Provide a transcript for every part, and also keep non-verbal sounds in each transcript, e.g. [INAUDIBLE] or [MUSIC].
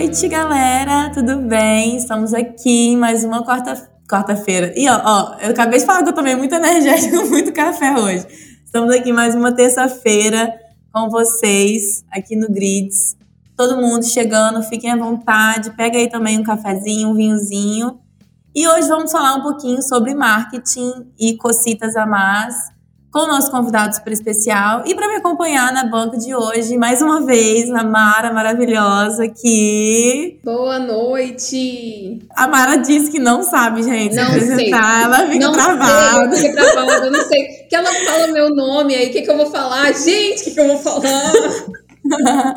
noite, galera. Tudo bem? Estamos aqui em mais uma quarta quarta-feira. E ó, ó, eu acabei de falar que eu tomei muito [LAUGHS] energético, muito café hoje. Estamos aqui mais uma terça-feira com vocês aqui no Grids. Todo mundo chegando, fiquem à vontade. Pega aí também um cafezinho, um vinhozinho. E hoje vamos falar um pouquinho sobre marketing e cocitas a mais com o nosso convidado super especial. E para me acompanhar na banca de hoje, mais uma vez, a Mara maravilhosa que. Boa noite! A Mara disse que não sabe, gente, não apresentar. Sei. Ela fica não travada. Sei, eu travada, eu não sei. Que ela fala meu nome aí, o que, que eu vou falar? Gente, o que, que eu vou falar? [LAUGHS]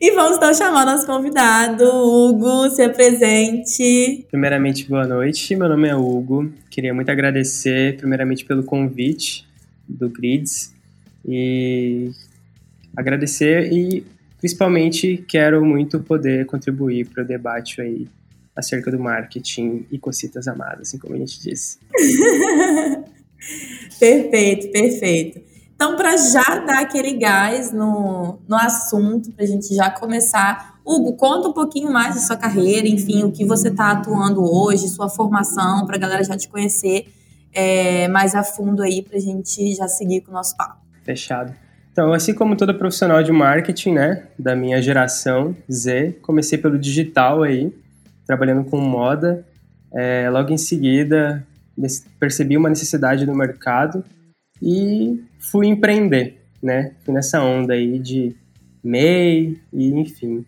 e vamos então chamar nosso convidado, Hugo, se apresente. Primeiramente, boa noite. Meu nome é Hugo. Queria muito agradecer, primeiramente, pelo convite do Grids e agradecer e principalmente quero muito poder contribuir para o debate aí acerca do marketing e cocitas amadas, assim como a gente disse. [LAUGHS] perfeito, perfeito. Então, para já dar aquele gás no, no assunto, para a gente já começar, Hugo, conta um pouquinho mais da sua carreira, enfim, o que você está atuando hoje, sua formação, para a galera já te conhecer é, mais a fundo aí para a gente já seguir com o nosso papo. Fechado. Então, assim como todo profissional de marketing, né, da minha geração Z, comecei pelo digital aí, trabalhando com moda. É, logo em seguida, percebi uma necessidade do mercado e fui empreender, né? Fui nessa onda aí de MEI e, enfim,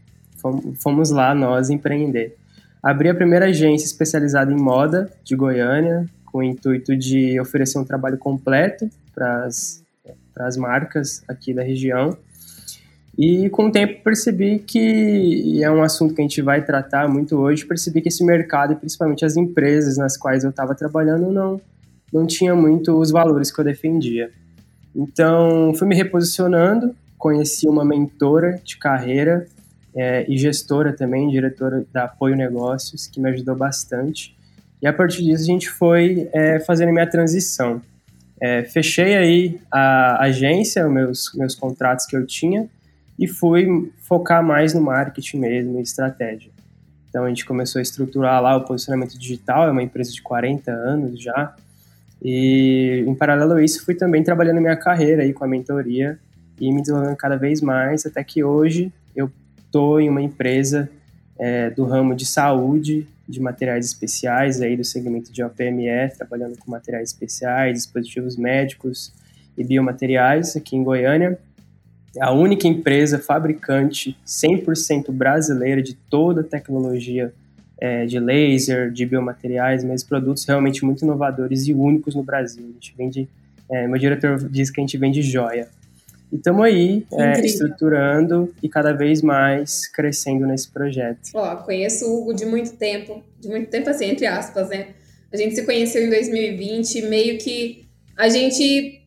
fomos lá nós empreender. Abri a primeira agência especializada em moda de Goiânia, com o intuito de oferecer um trabalho completo para as marcas aqui da região. E com o tempo percebi que, e é um assunto que a gente vai tratar muito hoje, percebi que esse mercado, principalmente as empresas nas quais eu estava trabalhando, não, não tinha muito os valores que eu defendia. Então, fui me reposicionando, conheci uma mentora de carreira é, e gestora também, diretora da Apoio Negócios, que me ajudou bastante. E a partir disso a gente foi é, fazendo minha transição. É, fechei aí a agência, meus, meus contratos que eu tinha, e fui focar mais no marketing mesmo e estratégia. Então a gente começou a estruturar lá o posicionamento digital, é uma empresa de 40 anos já. E em paralelo a isso, fui também trabalhando minha carreira aí com a mentoria e me desenvolvendo cada vez mais, até que hoje eu estou em uma empresa é, do ramo de saúde, de materiais especiais, aí do segmento de OPME, trabalhando com materiais especiais, dispositivos médicos e biomateriais aqui em Goiânia. A única empresa fabricante 100% brasileira de toda a tecnologia é, de laser, de biomateriais, mas produtos realmente muito inovadores e únicos no Brasil. A gente vende, é, meu diretor diz que a gente vende joia. E estamos aí é, estruturando e cada vez mais crescendo nesse projeto. Ó, conheço o Hugo de muito tempo, de muito tempo assim, entre aspas, né? A gente se conheceu em 2020, meio que a gente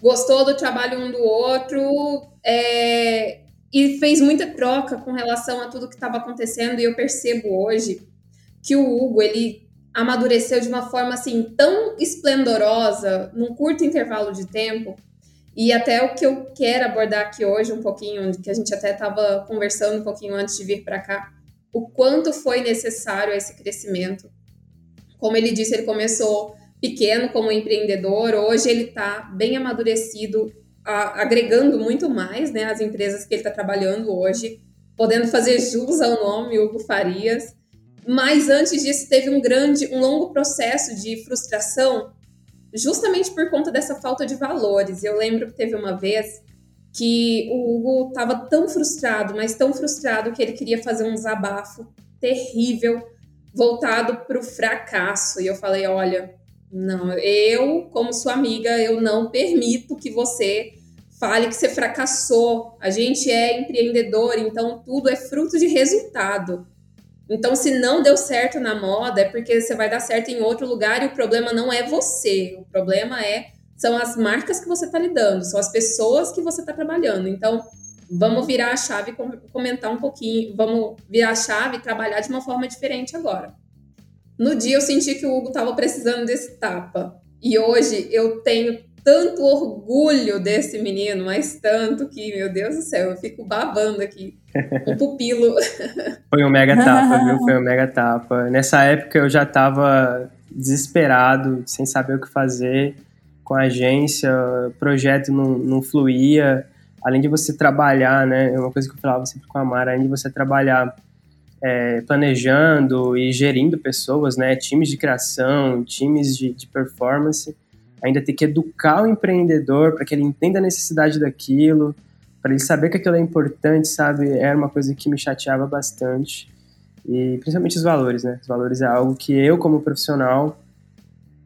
gostou do trabalho um do outro é, e fez muita troca com relação a tudo que estava acontecendo e eu percebo hoje que o Hugo, ele amadureceu de uma forma assim tão esplendorosa num curto intervalo de tempo e até o que eu quero abordar aqui hoje um pouquinho, que a gente até estava conversando um pouquinho antes de vir para cá, o quanto foi necessário esse crescimento. Como ele disse, ele começou pequeno como empreendedor, hoje ele está bem amadurecido, a, agregando muito mais né, as empresas que ele está trabalhando hoje, podendo fazer jus ao nome Hugo Farias. Mas antes disso, teve um grande, um longo processo de frustração justamente por conta dessa falta de valores. Eu lembro que teve uma vez que o Hugo estava tão frustrado, mas tão frustrado que ele queria fazer um desabafo terrível voltado para o fracasso. E eu falei: olha, não, eu, como sua amiga, eu não permito que você fale que você fracassou. A gente é empreendedor, então tudo é fruto de resultado. Então, se não deu certo na moda, é porque você vai dar certo em outro lugar e o problema não é você. O problema é são as marcas que você está lidando, são as pessoas que você está trabalhando. Então, vamos virar a chave comentar um pouquinho, vamos virar a chave e trabalhar de uma forma diferente agora. No dia eu senti que o Hugo estava precisando desse tapa. E hoje eu tenho tanto orgulho desse menino, mas tanto que, meu Deus do céu, eu fico babando aqui. O pupilo. [LAUGHS] Foi um mega tapa, viu? Foi um mega tapa. Nessa época eu já tava desesperado, sem saber o que fazer com a agência, o projeto não, não fluía. Além de você trabalhar, né? É uma coisa que eu falava sempre com a Mara, além de você trabalhar é, planejando e gerindo pessoas, né? Times de criação, times de, de performance, ainda ter que educar o empreendedor para que ele entenda a necessidade daquilo, para ele saber que aquilo é importante, sabe? Era uma coisa que me chateava bastante. E principalmente os valores, né? Os valores é algo que eu, como profissional,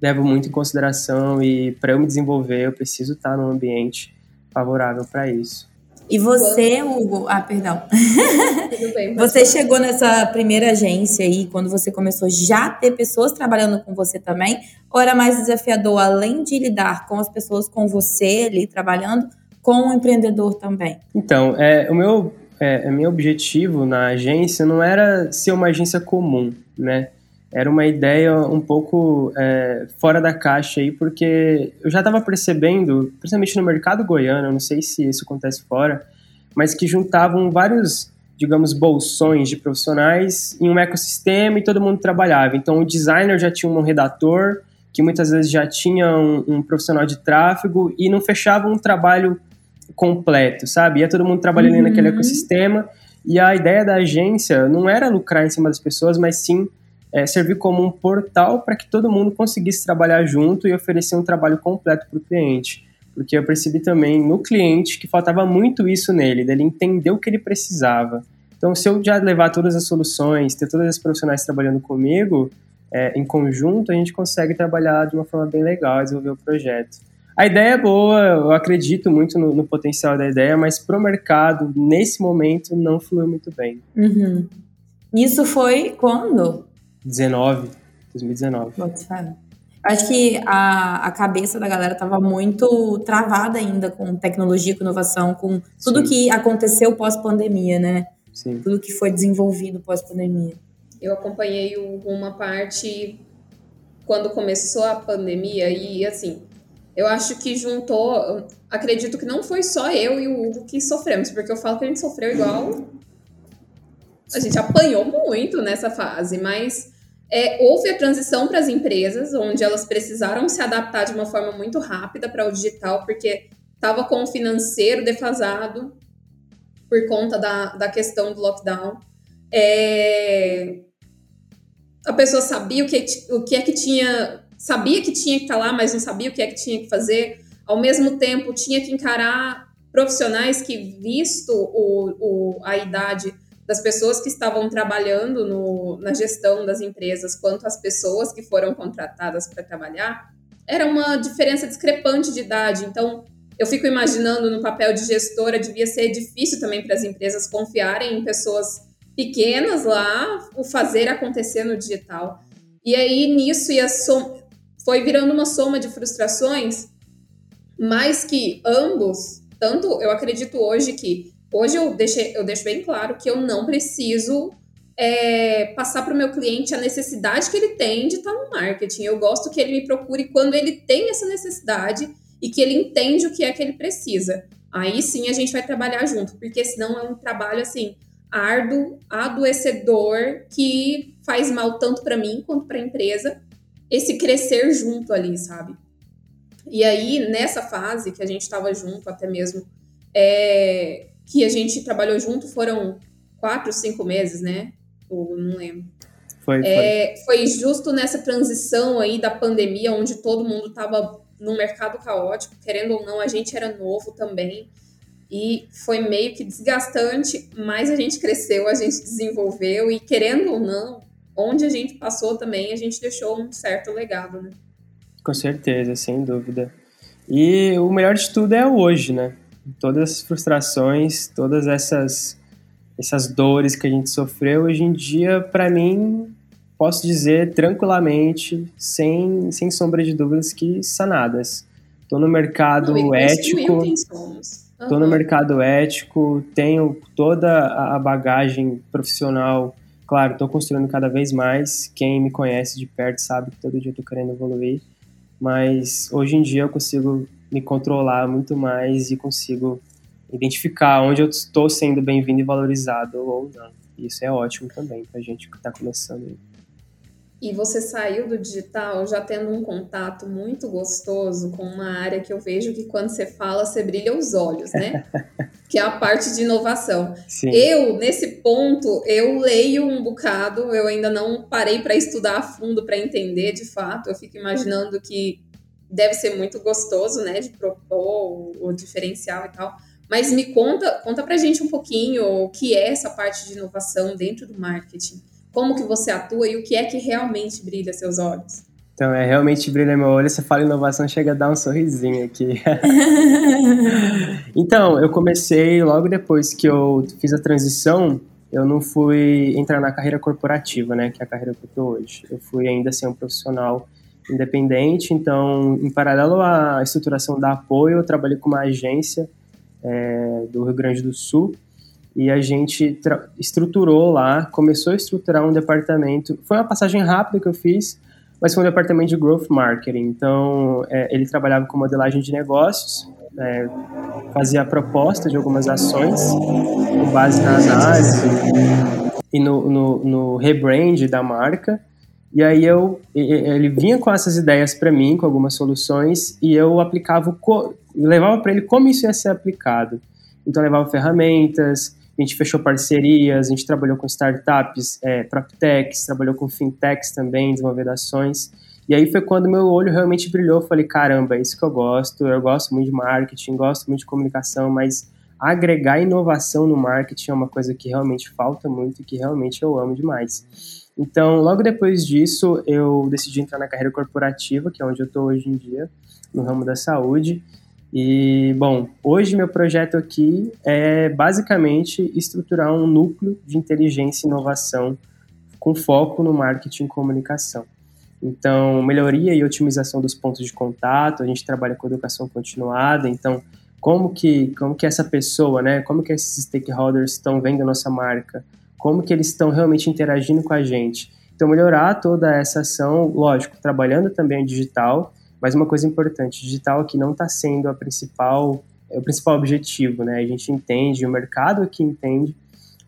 levo muito em consideração e para eu me desenvolver, eu preciso estar num ambiente favorável para isso. E você, Hugo, ah, perdão. Tudo bem, você chegou nessa primeira agência aí, quando você começou já ter pessoas trabalhando com você também? Ou era mais desafiador, além de lidar com as pessoas com você ali trabalhando, com o empreendedor também? Então, é, o meu, é, meu objetivo na agência não era ser uma agência comum, né? Era uma ideia um pouco é, fora da caixa aí, porque eu já estava percebendo, principalmente no mercado goiano, não sei se isso acontece fora, mas que juntavam vários, digamos, bolsões de profissionais em um ecossistema e todo mundo trabalhava. Então o designer já tinha um redator, que muitas vezes já tinha um, um profissional de tráfego e não fechava um trabalho completo, sabe? Ia todo mundo trabalhando uhum. naquele ecossistema e a ideia da agência não era lucrar em cima das pessoas, mas sim é, servir como um portal para que todo mundo conseguisse trabalhar junto e oferecer um trabalho completo para o cliente. Porque eu percebi também no cliente que faltava muito isso nele, dele entender o que ele precisava. Então, se eu já levar todas as soluções, ter todas as profissionais trabalhando comigo, é, em conjunto, a gente consegue trabalhar de uma forma bem legal, desenvolver o projeto. A ideia é boa, eu acredito muito no, no potencial da ideia, mas para o mercado, nesse momento, não fluiu muito bem. Uhum. Isso foi quando? 19, 2019. Acho que a, a cabeça da galera estava muito travada ainda com tecnologia, com inovação, com tudo Sim. que aconteceu pós-pandemia, né? Sim. Tudo que foi desenvolvido pós-pandemia. Eu acompanhei uma parte quando começou a pandemia e, assim, eu acho que juntou. Acredito que não foi só eu e o Hugo que sofremos, porque eu falo que a gente sofreu igual. A gente apanhou muito nessa fase, mas é, houve a transição para as empresas, onde elas precisaram se adaptar de uma forma muito rápida para o digital, porque estava com o financeiro defasado por conta da, da questão do lockdown. É, a pessoa sabia o que, o que é que tinha, sabia que tinha que estar tá lá, mas não sabia o que é que tinha que fazer. Ao mesmo tempo, tinha que encarar profissionais que, visto o, o, a idade, das pessoas que estavam trabalhando no, na gestão das empresas quanto as pessoas que foram contratadas para trabalhar, era uma diferença discrepante de idade. Então, eu fico imaginando no papel de gestora, devia ser difícil também para as empresas confiarem em pessoas pequenas lá, o fazer acontecer no digital. E aí, nisso, ia som foi virando uma soma de frustrações, mas que ambos, tanto eu acredito hoje que Hoje eu, deixei, eu deixo bem claro que eu não preciso é, passar para o meu cliente a necessidade que ele tem de estar no marketing. Eu gosto que ele me procure quando ele tem essa necessidade e que ele entende o que é que ele precisa. Aí sim a gente vai trabalhar junto, porque senão é um trabalho assim árduo, adoecedor, que faz mal tanto para mim quanto para a empresa. Esse crescer junto ali, sabe? E aí, nessa fase que a gente estava junto, até mesmo é, que a gente trabalhou junto foram quatro, cinco meses, né? Ou não lembro. Foi, é, foi. justo nessa transição aí da pandemia, onde todo mundo estava num mercado caótico, querendo ou não, a gente era novo também. E foi meio que desgastante, mas a gente cresceu, a gente desenvolveu, e querendo ou não, onde a gente passou também, a gente deixou um certo legado, né? Com certeza, sem dúvida. E o melhor de tudo é o hoje, né? todas as frustrações, todas essas essas dores que a gente sofreu hoje em dia, para mim, posso dizer tranquilamente, sem, sem sombra de dúvidas, que sanadas. Estou no mercado Não, ético. Estou no mercado ético, tenho toda a bagagem profissional. Claro, estou construindo cada vez mais. Quem me conhece de perto sabe que todo dia estou querendo evoluir. Mas hoje em dia eu consigo me controlar muito mais e consigo identificar onde eu estou sendo bem-vindo e valorizado ou não. Isso é ótimo também para gente que está começando. E você saiu do digital já tendo um contato muito gostoso com uma área que eu vejo que quando você fala, você brilha os olhos, né? [LAUGHS] que é a parte de inovação. Sim. Eu, nesse ponto, eu leio um bocado, eu ainda não parei para estudar a fundo para entender de fato. Eu fico imaginando que deve ser muito gostoso, né, de propor o, o diferencial e tal. Mas me conta, conta pra gente um pouquinho o que é essa parte de inovação dentro do marketing. Como que você atua e o que é que realmente brilha seus olhos? Então, é realmente brilha meu olho, você fala inovação, chega a dar um sorrisinho aqui. [LAUGHS] então, eu comecei logo depois que eu fiz a transição, eu não fui entrar na carreira corporativa, né, que é a carreira que eu tô hoje. Eu fui ainda ser um profissional independente, então, em paralelo à estruturação da apoio, eu trabalhei com uma agência é, do Rio Grande do Sul, e a gente estruturou lá, começou a estruturar um departamento. Foi uma passagem rápida que eu fiz, mas foi um departamento de growth marketing. Então, é, ele trabalhava com modelagem de negócios, é, fazia a proposta de algumas ações com base na análise e no, no, no rebrand da marca. E aí eu, ele vinha com essas ideias para mim, com algumas soluções, e eu aplicava, levava para ele como isso ia ser aplicado. Então, levava ferramentas, a gente fechou parcerias, a gente trabalhou com startups, é, PropTechs, trabalhou com fintechs também, desenvolvendo ações. E aí foi quando meu olho realmente brilhou. Falei, caramba, é isso que eu gosto. Eu gosto muito de marketing, gosto muito de comunicação, mas agregar inovação no marketing é uma coisa que realmente falta muito e que realmente eu amo demais. Então, logo depois disso, eu decidi entrar na carreira corporativa, que é onde eu estou hoje em dia, no ramo da saúde. E, bom, hoje meu projeto aqui é basicamente estruturar um núcleo de inteligência e inovação com foco no marketing e comunicação. Então, melhoria e otimização dos pontos de contato, a gente trabalha com educação continuada, então, como que, como que essa pessoa, né, como que esses stakeholders estão vendo a nossa marca, como que eles estão realmente interagindo com a gente. Então, melhorar toda essa ação, lógico, trabalhando também digital, mas uma coisa importante, digital aqui não está sendo a principal, é o principal objetivo, né? A gente entende, o mercado aqui entende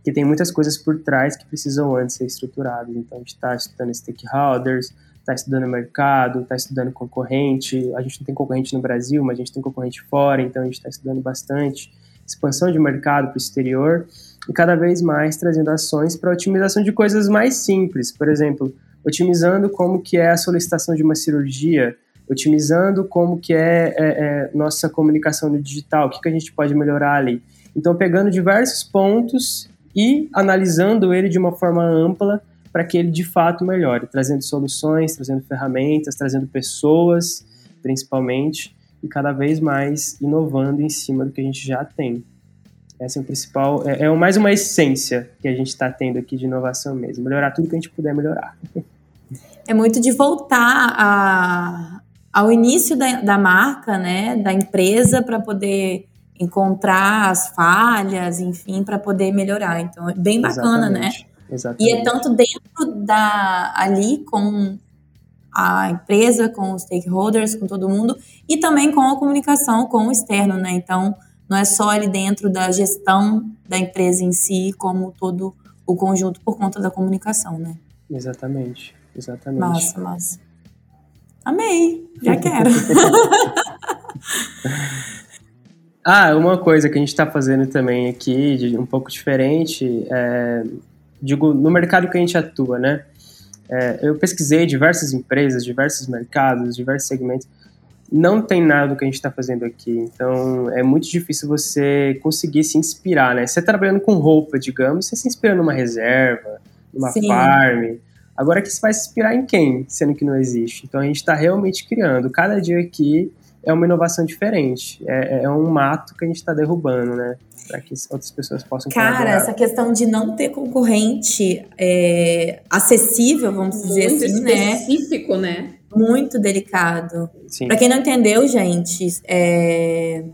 que tem muitas coisas por trás que precisam antes ser estruturadas. Então a gente está estudando stakeholders, está estudando mercado, está estudando concorrente. A gente não tem concorrente no Brasil, mas a gente tem concorrente fora, então a gente está estudando bastante expansão de mercado para o exterior e cada vez mais trazendo ações para otimização de coisas mais simples. Por exemplo, otimizando como que é a solicitação de uma cirurgia otimizando como que é, é, é nossa comunicação no digital, o que, que a gente pode melhorar ali. Então, pegando diversos pontos e analisando ele de uma forma ampla para que ele de fato melhore, trazendo soluções, trazendo ferramentas, trazendo pessoas, principalmente, e cada vez mais inovando em cima do que a gente já tem. Essa é o principal, é, é mais uma essência que a gente está tendo aqui de inovação mesmo, melhorar tudo que a gente puder melhorar. É muito de voltar a, ao início da, da marca, né, da empresa, para poder encontrar as falhas, enfim, para poder melhorar. Então, é bem bacana, né? Exatamente. né? Exatamente. E é tanto dentro da ali com a empresa, com os stakeholders, com todo mundo, e também com a comunicação com o externo, né? Então, não é só ali dentro da gestão da empresa em si, como todo o conjunto por conta da comunicação, né? Exatamente, exatamente. Massa, massa. Amei, já quero. [LAUGHS] ah, uma coisa que a gente está fazendo também aqui, de, um pouco diferente, é, digo, no mercado que a gente atua, né? É, eu pesquisei diversas empresas, diversos mercados, diversos segmentos. Não tem nada do que a gente está fazendo aqui. Então, é muito difícil você conseguir se inspirar, né? Você tá trabalhando com roupa, digamos, você se inspira numa reserva, numa Sim. farm Agora que você vai se inspirar em quem, sendo que não existe? Então a gente está realmente criando. Cada dia aqui é uma inovação diferente. É, é um mato que a gente está derrubando, né? Para que outras pessoas possam Cara, colaborar. essa questão de não ter concorrente é, acessível, vamos Muito dizer assim, né? específico, né? né? Muito delicado. Para quem não entendeu, gente, é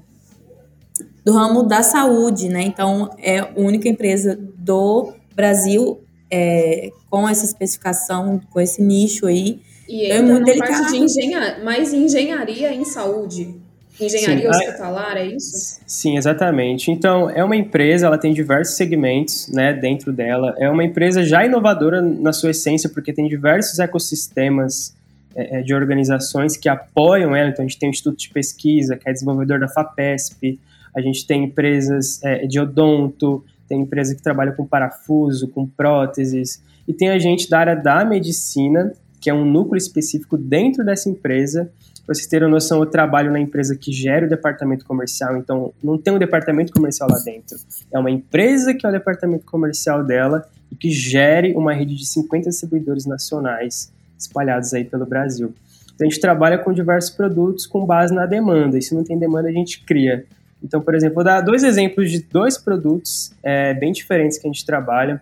do ramo da saúde, né? Então, é a única empresa do Brasil é, com essa especificação, com esse nicho aí. E é muito delicado. parte de engenharia, mais engenharia em saúde. Engenharia sim, hospitalar, é isso? Sim, exatamente. Então, é uma empresa, ela tem diversos segmentos né, dentro dela. É uma empresa já inovadora na sua essência, porque tem diversos ecossistemas é, é de organizações que apoiam ela. Então, a gente tem o Instituto de Pesquisa, que é desenvolvedor da FAPESP, a gente tem empresas é, de odonto, tem empresa que trabalha com parafuso, com próteses, e tem a gente da área da medicina, que é um núcleo específico dentro dessa empresa. Para vocês terem noção, eu trabalho na empresa que gera o departamento comercial, então não tem um departamento comercial lá dentro. É uma empresa que é o departamento comercial dela e que gere uma rede de 50 distribuidores nacionais espalhados aí pelo Brasil. Então a gente trabalha com diversos produtos com base na demanda, e se não tem demanda a gente cria. Então, por exemplo, vou dar dois exemplos de dois produtos é, bem diferentes que a gente trabalha.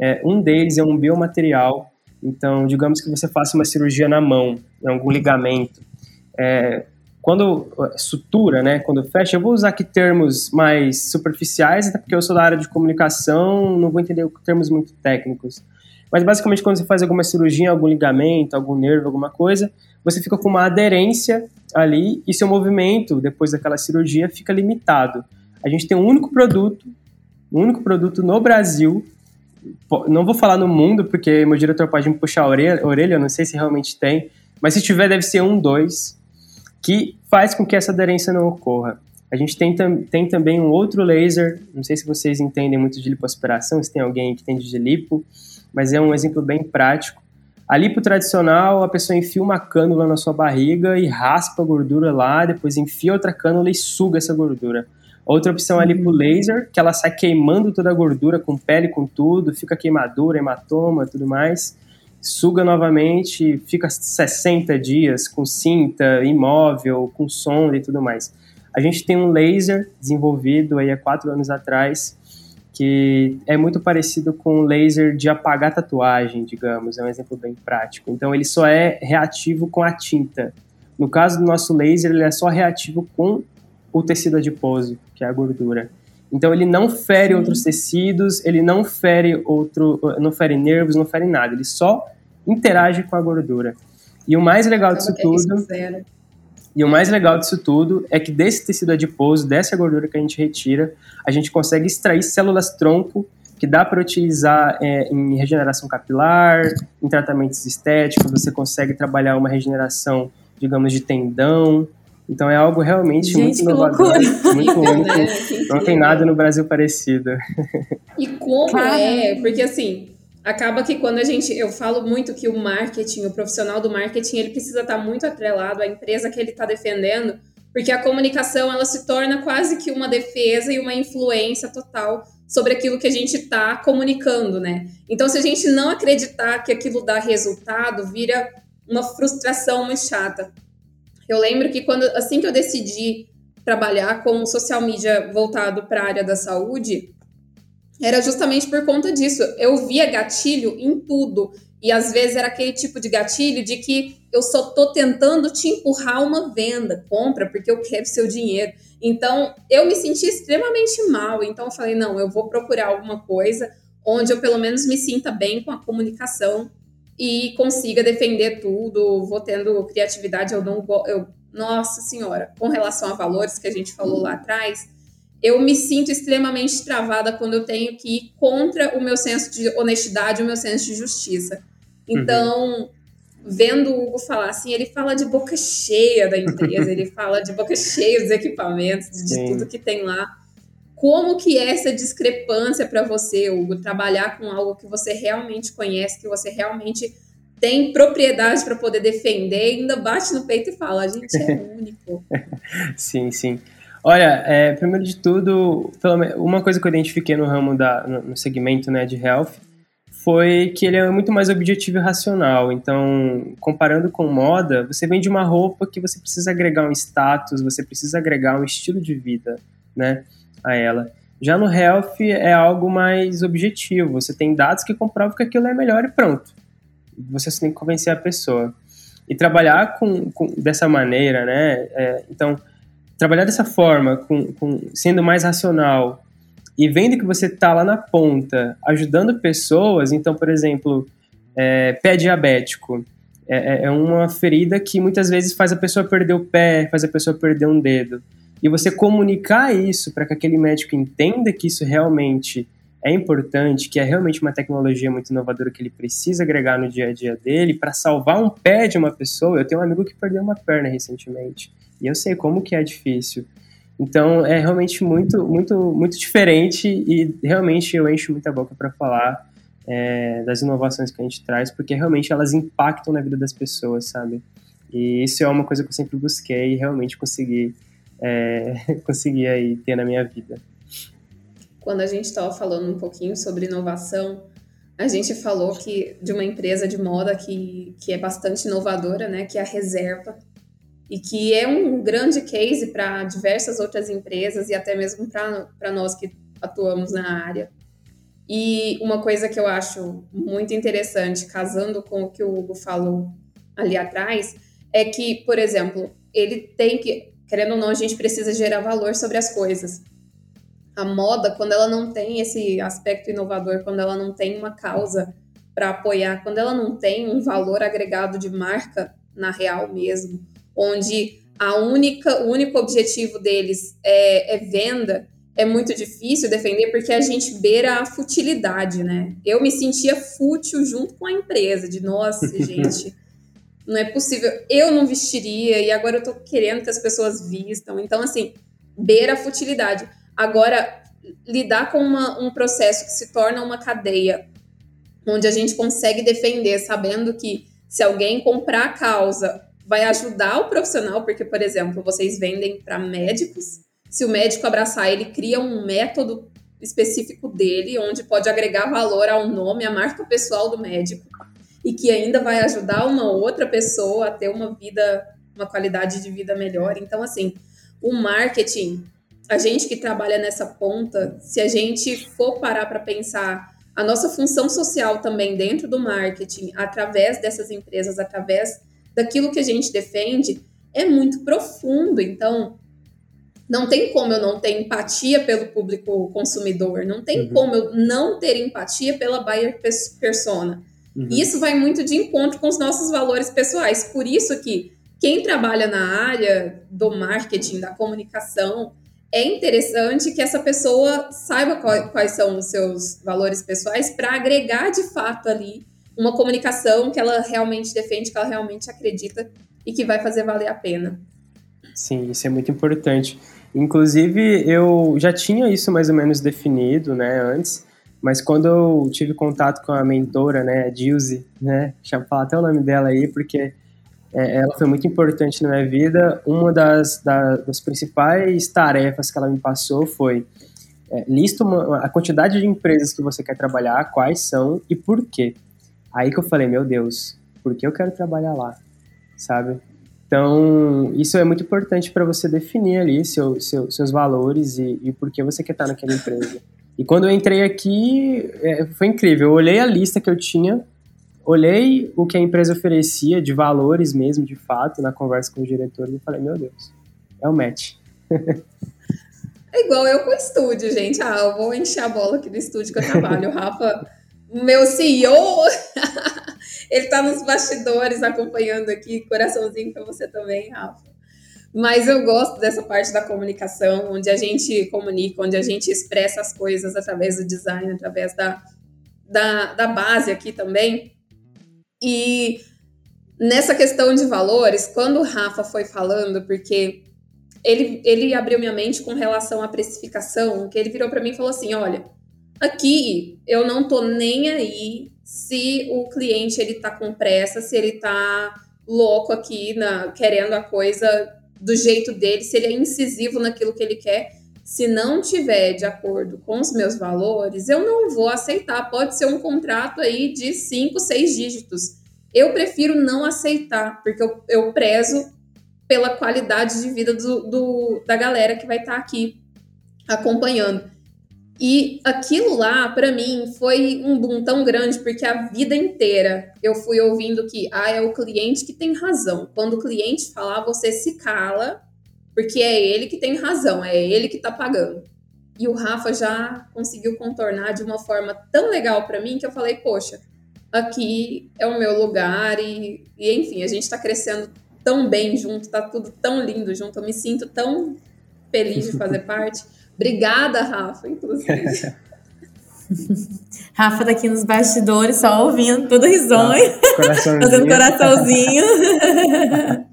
É, um deles é um biomaterial. Então, digamos que você faça uma cirurgia na mão, em algum ligamento. É, quando sutura, né, quando fecha, eu vou usar aqui termos mais superficiais, até porque eu sou da área de comunicação, não vou entender termos muito técnicos. Mas basicamente quando você faz alguma cirurgia, algum ligamento, algum nervo, alguma coisa, você fica com uma aderência ali e seu movimento depois daquela cirurgia fica limitado. A gente tem um único produto, um único produto no Brasil. Não vou falar no mundo, porque meu diretor pode me puxar a orelha, orelha não sei se realmente tem, mas se tiver, deve ser um, dois, que faz com que essa aderência não ocorra. A gente tem, tem também um outro laser, não sei se vocês entendem muito de lipoaspiração, se tem alguém que tem de lipo, mas é um exemplo bem prático. A lipo tradicional, a pessoa enfia uma cânula na sua barriga e raspa a gordura lá, depois enfia outra cânula e suga essa gordura. Outra opção é a lipo laser, que ela sai queimando toda a gordura com pele, com tudo, fica queimadura, hematoma, tudo mais. Suga novamente, fica 60 dias com cinta, imóvel, com sonda e tudo mais. A gente tem um laser desenvolvido aí há quatro anos atrás, que é muito parecido com laser de apagar tatuagem, digamos, é um exemplo bem prático. Então ele só é reativo com a tinta. No caso do nosso laser, ele é só reativo com o tecido adiposo, que é a gordura. Então ele não fere Sim. outros tecidos, ele não fere outro, não fere nervos, não fere nada, ele só interage com a gordura. E o mais legal disso é tudo, e o mais legal disso tudo é que desse tecido adiposo, dessa gordura que a gente retira, a gente consegue extrair células tronco que dá para utilizar é, em regeneração capilar, em tratamentos estéticos, você consegue trabalhar uma regeneração, digamos, de tendão. Então é algo realmente Gente, muito inovador, muito único. [LAUGHS] Né? Não tem nada no Brasil parecido. E como é? Porque assim, acaba que quando a gente, eu falo muito que o marketing, o profissional do marketing, ele precisa estar muito atrelado à empresa que ele está defendendo, porque a comunicação ela se torna quase que uma defesa e uma influência total sobre aquilo que a gente está comunicando, né? Então, se a gente não acreditar que aquilo dá resultado, vira uma frustração muito chata. Eu lembro que quando assim que eu decidi trabalhar com social media voltado para a área da saúde, era justamente por conta disso. Eu via gatilho em tudo. E às vezes era aquele tipo de gatilho de que eu só tô tentando te empurrar uma venda, compra, porque eu quero seu dinheiro. Então eu me senti extremamente mal. Então eu falei: não, eu vou procurar alguma coisa onde eu pelo menos me sinta bem com a comunicação e consiga defender tudo. Vou tendo criatividade, eu não. Eu, nossa Senhora, com relação a valores que a gente falou lá atrás eu me sinto extremamente travada quando eu tenho que ir contra o meu senso de honestidade, o meu senso de justiça. Então, uhum. vendo o Hugo falar assim, ele fala de boca cheia da empresa, ele fala de boca cheia dos equipamentos, de Sim. tudo que tem lá. Como que é essa discrepância para você, Hugo, trabalhar com algo que você realmente conhece, que você realmente tem propriedade para poder defender, e ainda bate no peito e fala, a gente é [LAUGHS] único. sim, sim. Olha, é, primeiro de tudo, uma coisa que eu identifiquei no ramo da, no segmento né, de health foi que ele é muito mais objetivo e racional. Então, comparando com moda, você vende uma roupa que você precisa agregar um status, você precisa agregar um estilo de vida, né, a ela. Já no health é algo mais objetivo. Você tem dados que comprovam que aquilo é melhor e pronto. Você só tem que convencer a pessoa. E trabalhar com, com dessa maneira, né? É, então, trabalhar dessa forma, com, com, sendo mais racional e vendo que você está lá na ponta, ajudando pessoas, então, por exemplo, é, pé diabético. é, é, é uma ferida que muitas vezes faz a pessoa perder o pé, faz a pessoa perder um dedo. E você comunicar isso para que aquele médico entenda que isso realmente é importante, que é realmente uma tecnologia muito inovadora que ele precisa agregar no dia a dia dele para salvar um pé de uma pessoa. Eu tenho um amigo que perdeu uma perna recentemente e eu sei como que é difícil. Então é realmente muito, muito, muito diferente e realmente eu encho muita boca para falar é, das inovações que a gente traz, porque realmente elas impactam na vida das pessoas, sabe? E isso é uma coisa que eu sempre busquei e realmente consegui, é, [LAUGHS] consegui aí ter na minha vida. Quando a gente estava falando um pouquinho sobre inovação, a gente falou que de uma empresa de moda que, que é bastante inovadora, né, que é a Reserva, e que é um grande case para diversas outras empresas e até mesmo para nós que atuamos na área. E uma coisa que eu acho muito interessante, casando com o que o Hugo falou ali atrás, é que, por exemplo, ele tem que, querendo ou não, a gente precisa gerar valor sobre as coisas. A moda, quando ela não tem esse aspecto inovador, quando ela não tem uma causa para apoiar, quando ela não tem um valor agregado de marca na real mesmo, onde a única, o único objetivo deles é, é venda, é muito difícil defender porque a gente beira a futilidade, né? Eu me sentia fútil junto com a empresa, de nossa, [LAUGHS] gente, não é possível. Eu não vestiria e agora eu tô querendo que as pessoas vistam. Então, assim, beira a futilidade. Agora, lidar com uma, um processo que se torna uma cadeia, onde a gente consegue defender, sabendo que se alguém comprar a causa, vai ajudar o profissional, porque, por exemplo, vocês vendem para médicos se o médico abraçar, ele cria um método específico dele, onde pode agregar valor ao nome, à marca pessoal do médico, e que ainda vai ajudar uma outra pessoa a ter uma vida, uma qualidade de vida melhor. Então, assim, o marketing, a gente que trabalha nessa ponta, se a gente for parar para pensar a nossa função social também dentro do marketing, através dessas empresas, através daquilo que a gente defende, é muito profundo. Então, não tem como eu não ter empatia pelo público consumidor, não tem uhum. como eu não ter empatia pela buyer persona. Uhum. E isso vai muito de encontro com os nossos valores pessoais. Por isso que quem trabalha na área do marketing, da comunicação, é interessante que essa pessoa saiba quais são os seus valores pessoais para agregar de fato ali uma comunicação que ela realmente defende, que ela realmente acredita e que vai fazer valer a pena. Sim, isso é muito importante. Inclusive, eu já tinha isso mais ou menos definido, né, antes, mas quando eu tive contato com a mentora, né, a né, deixa eu falar até o nome dela aí, porque é, ela foi muito importante na minha vida. Uma das, da, das principais tarefas que ela me passou foi é, lista uma, a quantidade de empresas que você quer trabalhar, quais são e por quê. Aí que eu falei, meu Deus, por que eu quero trabalhar lá, sabe? Então, isso é muito importante para você definir ali seu, seu, seus valores e, e por que você quer estar naquela empresa. E quando eu entrei aqui, é, foi incrível. Eu olhei a lista que eu tinha, olhei o que a empresa oferecia de valores mesmo, de fato, na conversa com os diretores e falei, meu Deus, é o match. [LAUGHS] é igual eu com o estúdio, gente. Ah, eu vou encher a bola aqui do estúdio que eu trabalho. O Rafa, meu CEO... [LAUGHS] Ele tá nos bastidores acompanhando aqui, coraçãozinho para você também, Rafa. Mas eu gosto dessa parte da comunicação, onde a gente comunica, onde a gente expressa as coisas através do design, através da, da, da base aqui também. E nessa questão de valores, quando o Rafa foi falando, porque ele, ele abriu minha mente com relação à precificação, que ele virou para mim e falou assim: olha, aqui eu não tô nem aí se o cliente ele tá com pressa, se ele tá louco aqui, na, querendo a coisa do jeito dele, se ele é incisivo naquilo que ele quer. Se não tiver de acordo com os meus valores, eu não vou aceitar. Pode ser um contrato aí de cinco, seis dígitos. Eu prefiro não aceitar, porque eu, eu prezo pela qualidade de vida do, do da galera que vai estar tá aqui acompanhando. E aquilo lá, para mim, foi um boom tão grande, porque a vida inteira eu fui ouvindo que ah, é o cliente que tem razão. Quando o cliente falar, você se cala, porque é ele que tem razão, é ele que tá pagando. E o Rafa já conseguiu contornar de uma forma tão legal para mim que eu falei, poxa, aqui é o meu lugar e, e enfim, a gente está crescendo tão bem junto, tá tudo tão lindo junto, eu me sinto tão feliz de fazer [LAUGHS] parte. Obrigada, Rafa, inclusive. [LAUGHS] Rafa tá aqui nos bastidores, só ouvindo, todo risonho, ah, [LAUGHS] fazendo coraçãozinho. [LAUGHS]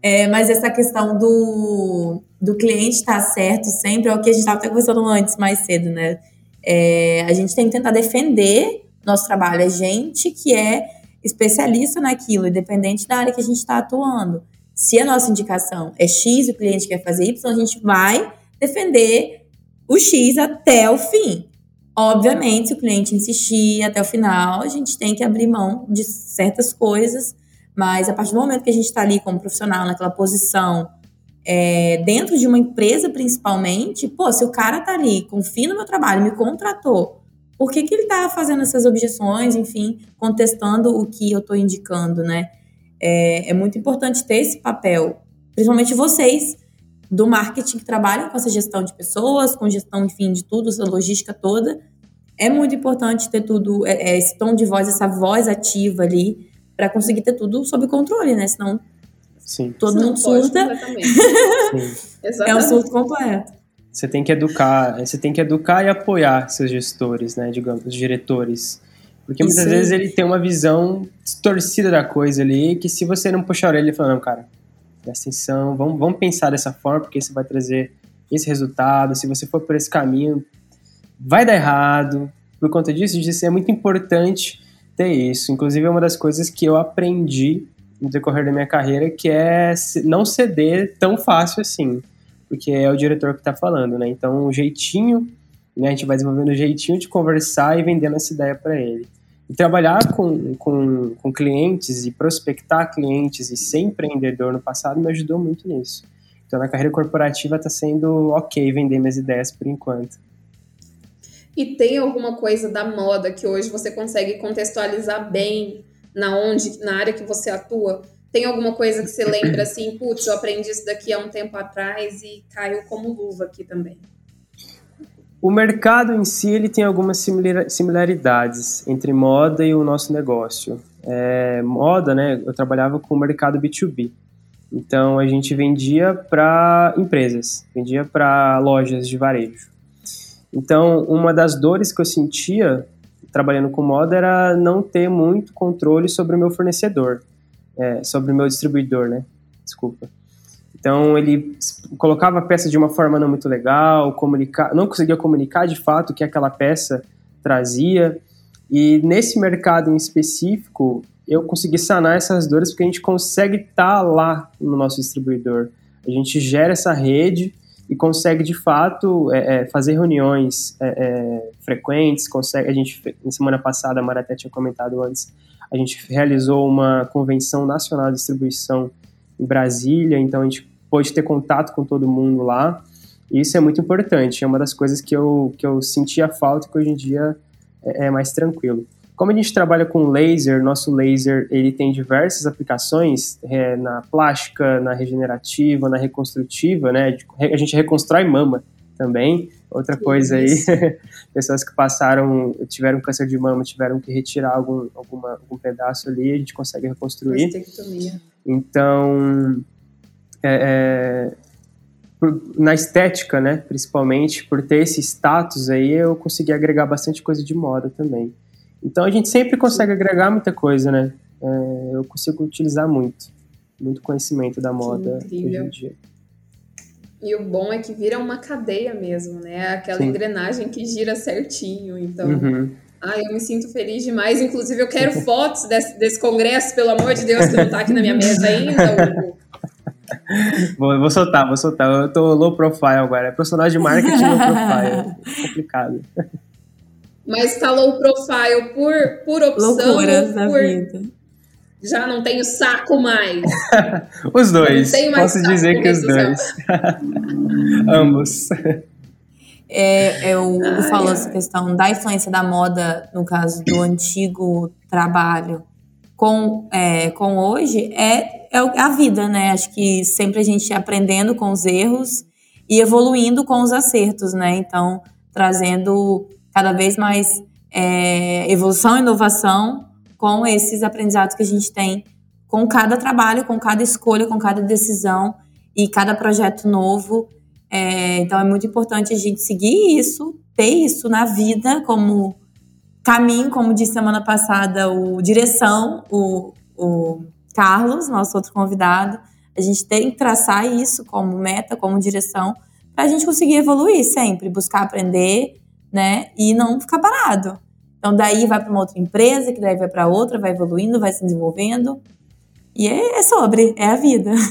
é, mas essa questão do, do cliente estar tá certo sempre é o que a gente estava até conversando antes, mais cedo, né? É, a gente tem que tentar defender nosso trabalho. É gente que é especialista naquilo, independente da área que a gente está atuando. Se a nossa indicação é X e o cliente quer fazer Y, a gente vai defender o X até o fim. Obviamente, se o cliente insistir até o final, a gente tem que abrir mão de certas coisas, mas a partir do momento que a gente está ali como profissional, naquela posição, é, dentro de uma empresa principalmente, pô, se o cara tá ali, confia no meu trabalho, me contratou, por que, que ele tá fazendo essas objeções, enfim, contestando o que eu tô indicando, né? É, é muito importante ter esse papel, principalmente vocês, do marketing que trabalham com essa gestão de pessoas, com gestão, enfim, de tudo, essa logística toda. É muito importante ter tudo, é, é esse tom de voz, essa voz ativa ali, para conseguir ter tudo sob controle, né? Senão Sim. todo mundo surta. [LAUGHS] é um surto completo. Você tem que educar, você tem que educar e apoiar seus gestores, né? Digamos, os diretores. Porque muitas vezes ele tem uma visão distorcida da coisa ali, que se você não puxar a orelha e falar, não, cara, presta atenção, vamos, vamos pensar dessa forma, porque isso vai trazer esse resultado. Se você for por esse caminho, vai dar errado. Por conta disso, disso é muito importante ter isso. Inclusive, é uma das coisas que eu aprendi no decorrer da minha carreira, que é não ceder tão fácil assim, porque é o diretor que está falando, né? Então, o jeitinho, né, a gente vai desenvolvendo o jeitinho de conversar e vendendo essa ideia para ele. E trabalhar com, com, com clientes e prospectar clientes e ser empreendedor no passado me ajudou muito nisso. Então, na carreira corporativa está sendo ok vender minhas ideias por enquanto. E tem alguma coisa da moda que hoje você consegue contextualizar bem na onde, na área que você atua? Tem alguma coisa que você lembra assim, putz, eu aprendi isso daqui há um tempo atrás e caiu como luva aqui também? O mercado em si ele tem algumas similaridades entre moda e o nosso negócio. É, moda, né? Eu trabalhava com o mercado B2B. Então a gente vendia para empresas, vendia para lojas de varejo. Então uma das dores que eu sentia trabalhando com moda era não ter muito controle sobre o meu fornecedor, é, sobre o meu distribuidor, né? Desculpa. Então ele colocava a peça de uma forma não muito legal, comunicar, não conseguia comunicar de fato o que aquela peça trazia. E nesse mercado em específico, eu consegui sanar essas dores porque a gente consegue estar tá lá no nosso distribuidor. A gente gera essa rede e consegue de fato é, é, fazer reuniões é, é frequentes. Consegue, a gente na semana passada a Mara até tinha comentado antes, a gente realizou uma convenção nacional de distribuição em Brasília, então a gente pôde ter contato com todo mundo lá. E isso é muito importante, é uma das coisas que eu, que eu sentia falta e que hoje em dia é, é mais tranquilo. Como a gente trabalha com laser, nosso laser ele tem diversas aplicações é, na plástica, na regenerativa, na reconstrutiva, né? A gente reconstrói mama também. Outra coisa aí, [LAUGHS] pessoas que passaram, tiveram câncer de mama, tiveram que retirar algum, alguma, algum pedaço ali, a gente consegue reconstruir. Então, é, é, por, na estética, né, principalmente, por ter esse status aí, eu consegui agregar bastante coisa de moda também. Então a gente sempre consegue agregar muita coisa, né? É, eu consigo utilizar muito, muito conhecimento da moda hoje em dia. E o bom é que vira uma cadeia mesmo, né? Aquela Sim. engrenagem que gira certinho. Então, uhum. ai, eu me sinto feliz demais. Inclusive, eu quero [LAUGHS] fotos desse, desse congresso, pelo amor de Deus, que não tá aqui na minha mesa ainda, [LAUGHS] [LAUGHS] vou, vou soltar, vou soltar. Eu tô low profile agora. É profissional de marketing low profile. [LAUGHS] É complicado. Mas tá low profile por, por opção. Loucuras por... vida. Já não tenho saco mais. [LAUGHS] os dois. Posso dizer que os dois. Ambos. É, eu ah, falo é. essa questão da influência da moda, no caso do antigo trabalho, com, é, com hoje, é é a vida, né? Acho que sempre a gente aprendendo com os erros e evoluindo com os acertos, né? Então, trazendo cada vez mais é, evolução e inovação com esses aprendizados que a gente tem com cada trabalho, com cada escolha, com cada decisão e cada projeto novo. É, então é muito importante a gente seguir isso, ter isso na vida como caminho, como disse semana passada o direção, o, o Carlos, nosso outro convidado. A gente tem que traçar isso como meta, como direção, para a gente conseguir evoluir sempre, buscar aprender, né? E não ficar parado. Então, daí vai para uma outra empresa, que daí vai para outra, vai evoluindo, vai se desenvolvendo. E é, é sobre, é a vida. [LAUGHS]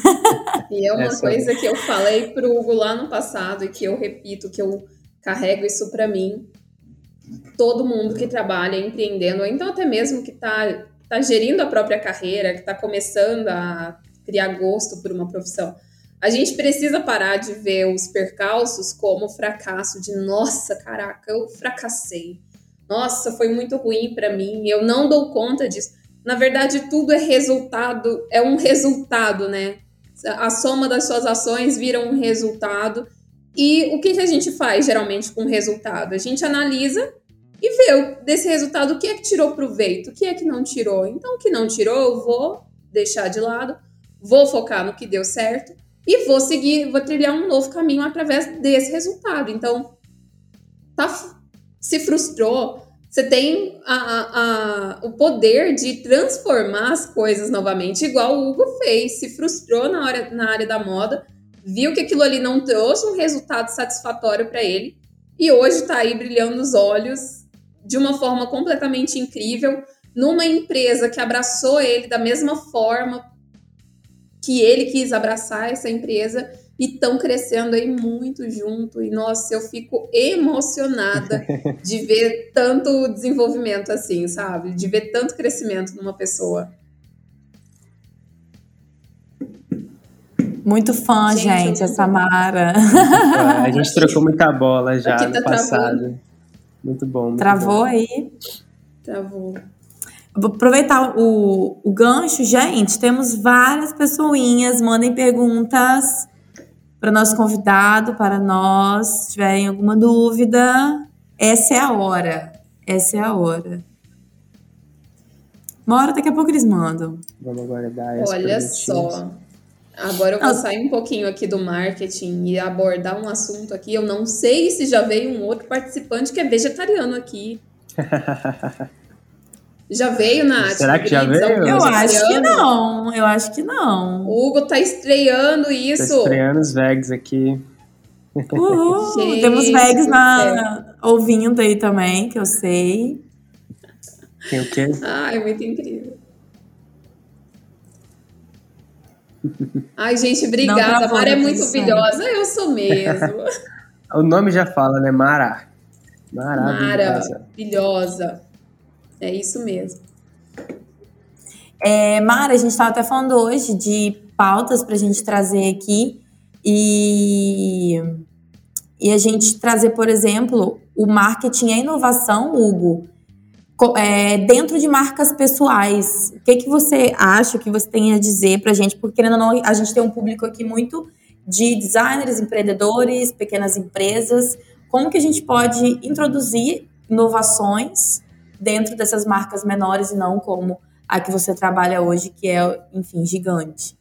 E é uma é coisa que eu falei pro Hugo lá no passado e que eu repito, que eu carrego isso para mim. Todo mundo que trabalha empreendendo, ou então até mesmo que está tá gerindo a própria carreira, que está começando a criar gosto por uma profissão, a gente precisa parar de ver os percalços como fracasso de nossa, caraca, eu fracassei. Nossa, foi muito ruim para mim, eu não dou conta disso. Na verdade, tudo é resultado, é um resultado, né? A soma das suas ações vira um resultado. E o que, que a gente faz geralmente com o resultado? A gente analisa e vê desse resultado o que é que tirou proveito, o que é que não tirou. Então, o que não tirou, eu vou deixar de lado, vou focar no que deu certo e vou seguir, vou trilhar um novo caminho através desse resultado. Então, tá, se frustrou, você tem a, a, o poder de transformar as coisas novamente, igual o Hugo fez, se frustrou na, hora, na área da moda, viu que aquilo ali não trouxe um resultado satisfatório para ele e hoje está aí brilhando os olhos de uma forma completamente incrível, numa empresa que abraçou ele da mesma forma, que ele quis abraçar essa empresa e estão crescendo aí muito junto. E nossa, eu fico emocionada [LAUGHS] de ver tanto desenvolvimento assim, sabe? De ver tanto crescimento numa pessoa. Muito fã, gente, gente essa Mara. a gente trocou muita bola já tá no passado. Travando. Muito bom. Muito Travou bom. aí? Travou. Vou aproveitar o, o gancho, gente. Temos várias pessoinhas, mandem perguntas para o nosso convidado, para nós. Se tiverem alguma dúvida, essa é a hora. Essa é a hora. Uma hora daqui a pouco eles mandam. Vamos aguardar Olha só. Agora eu vou sair um pouquinho aqui do marketing e abordar um assunto aqui. Eu não sei se já veio um outro participante que é vegetariano aqui. [LAUGHS] Já veio, Nath? Será que já veio? Eu acho que não. Eu acho que não. O Hugo tá estreando isso. Tá estreando os vegs aqui. Uhul. [LAUGHS] Gente, Temos vegs na... ouvindo aí também, que eu sei. Tem o quê? Ai, muito incrível. Ai, gente, obrigada. A Mara é muito brilhosa. Eu sou mesmo. [LAUGHS] o nome já fala, né? Mara. Maravilhosa. Maravilhosa. É isso mesmo. É, Mara, a gente estava até falando hoje de pautas para a gente trazer aqui e, e a gente trazer, por exemplo, o marketing e a inovação, Hugo, é, dentro de marcas pessoais. O que, que você acha que você tem a dizer para a gente? Porque, querendo ou não, a gente tem um público aqui muito de designers, empreendedores, pequenas empresas. Como que a gente pode introduzir inovações dentro dessas marcas menores e não como a que você trabalha hoje, que é, enfim, gigante?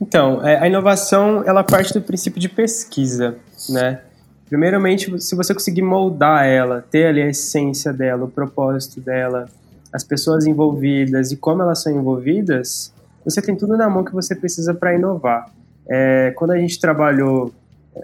Então, é, a inovação, ela parte do princípio de pesquisa, né? Primeiramente, se você conseguir moldar ela, ter ali a essência dela, o propósito dela, as pessoas envolvidas e como elas são envolvidas, você tem tudo na mão que você precisa para inovar. É, quando a gente trabalhou,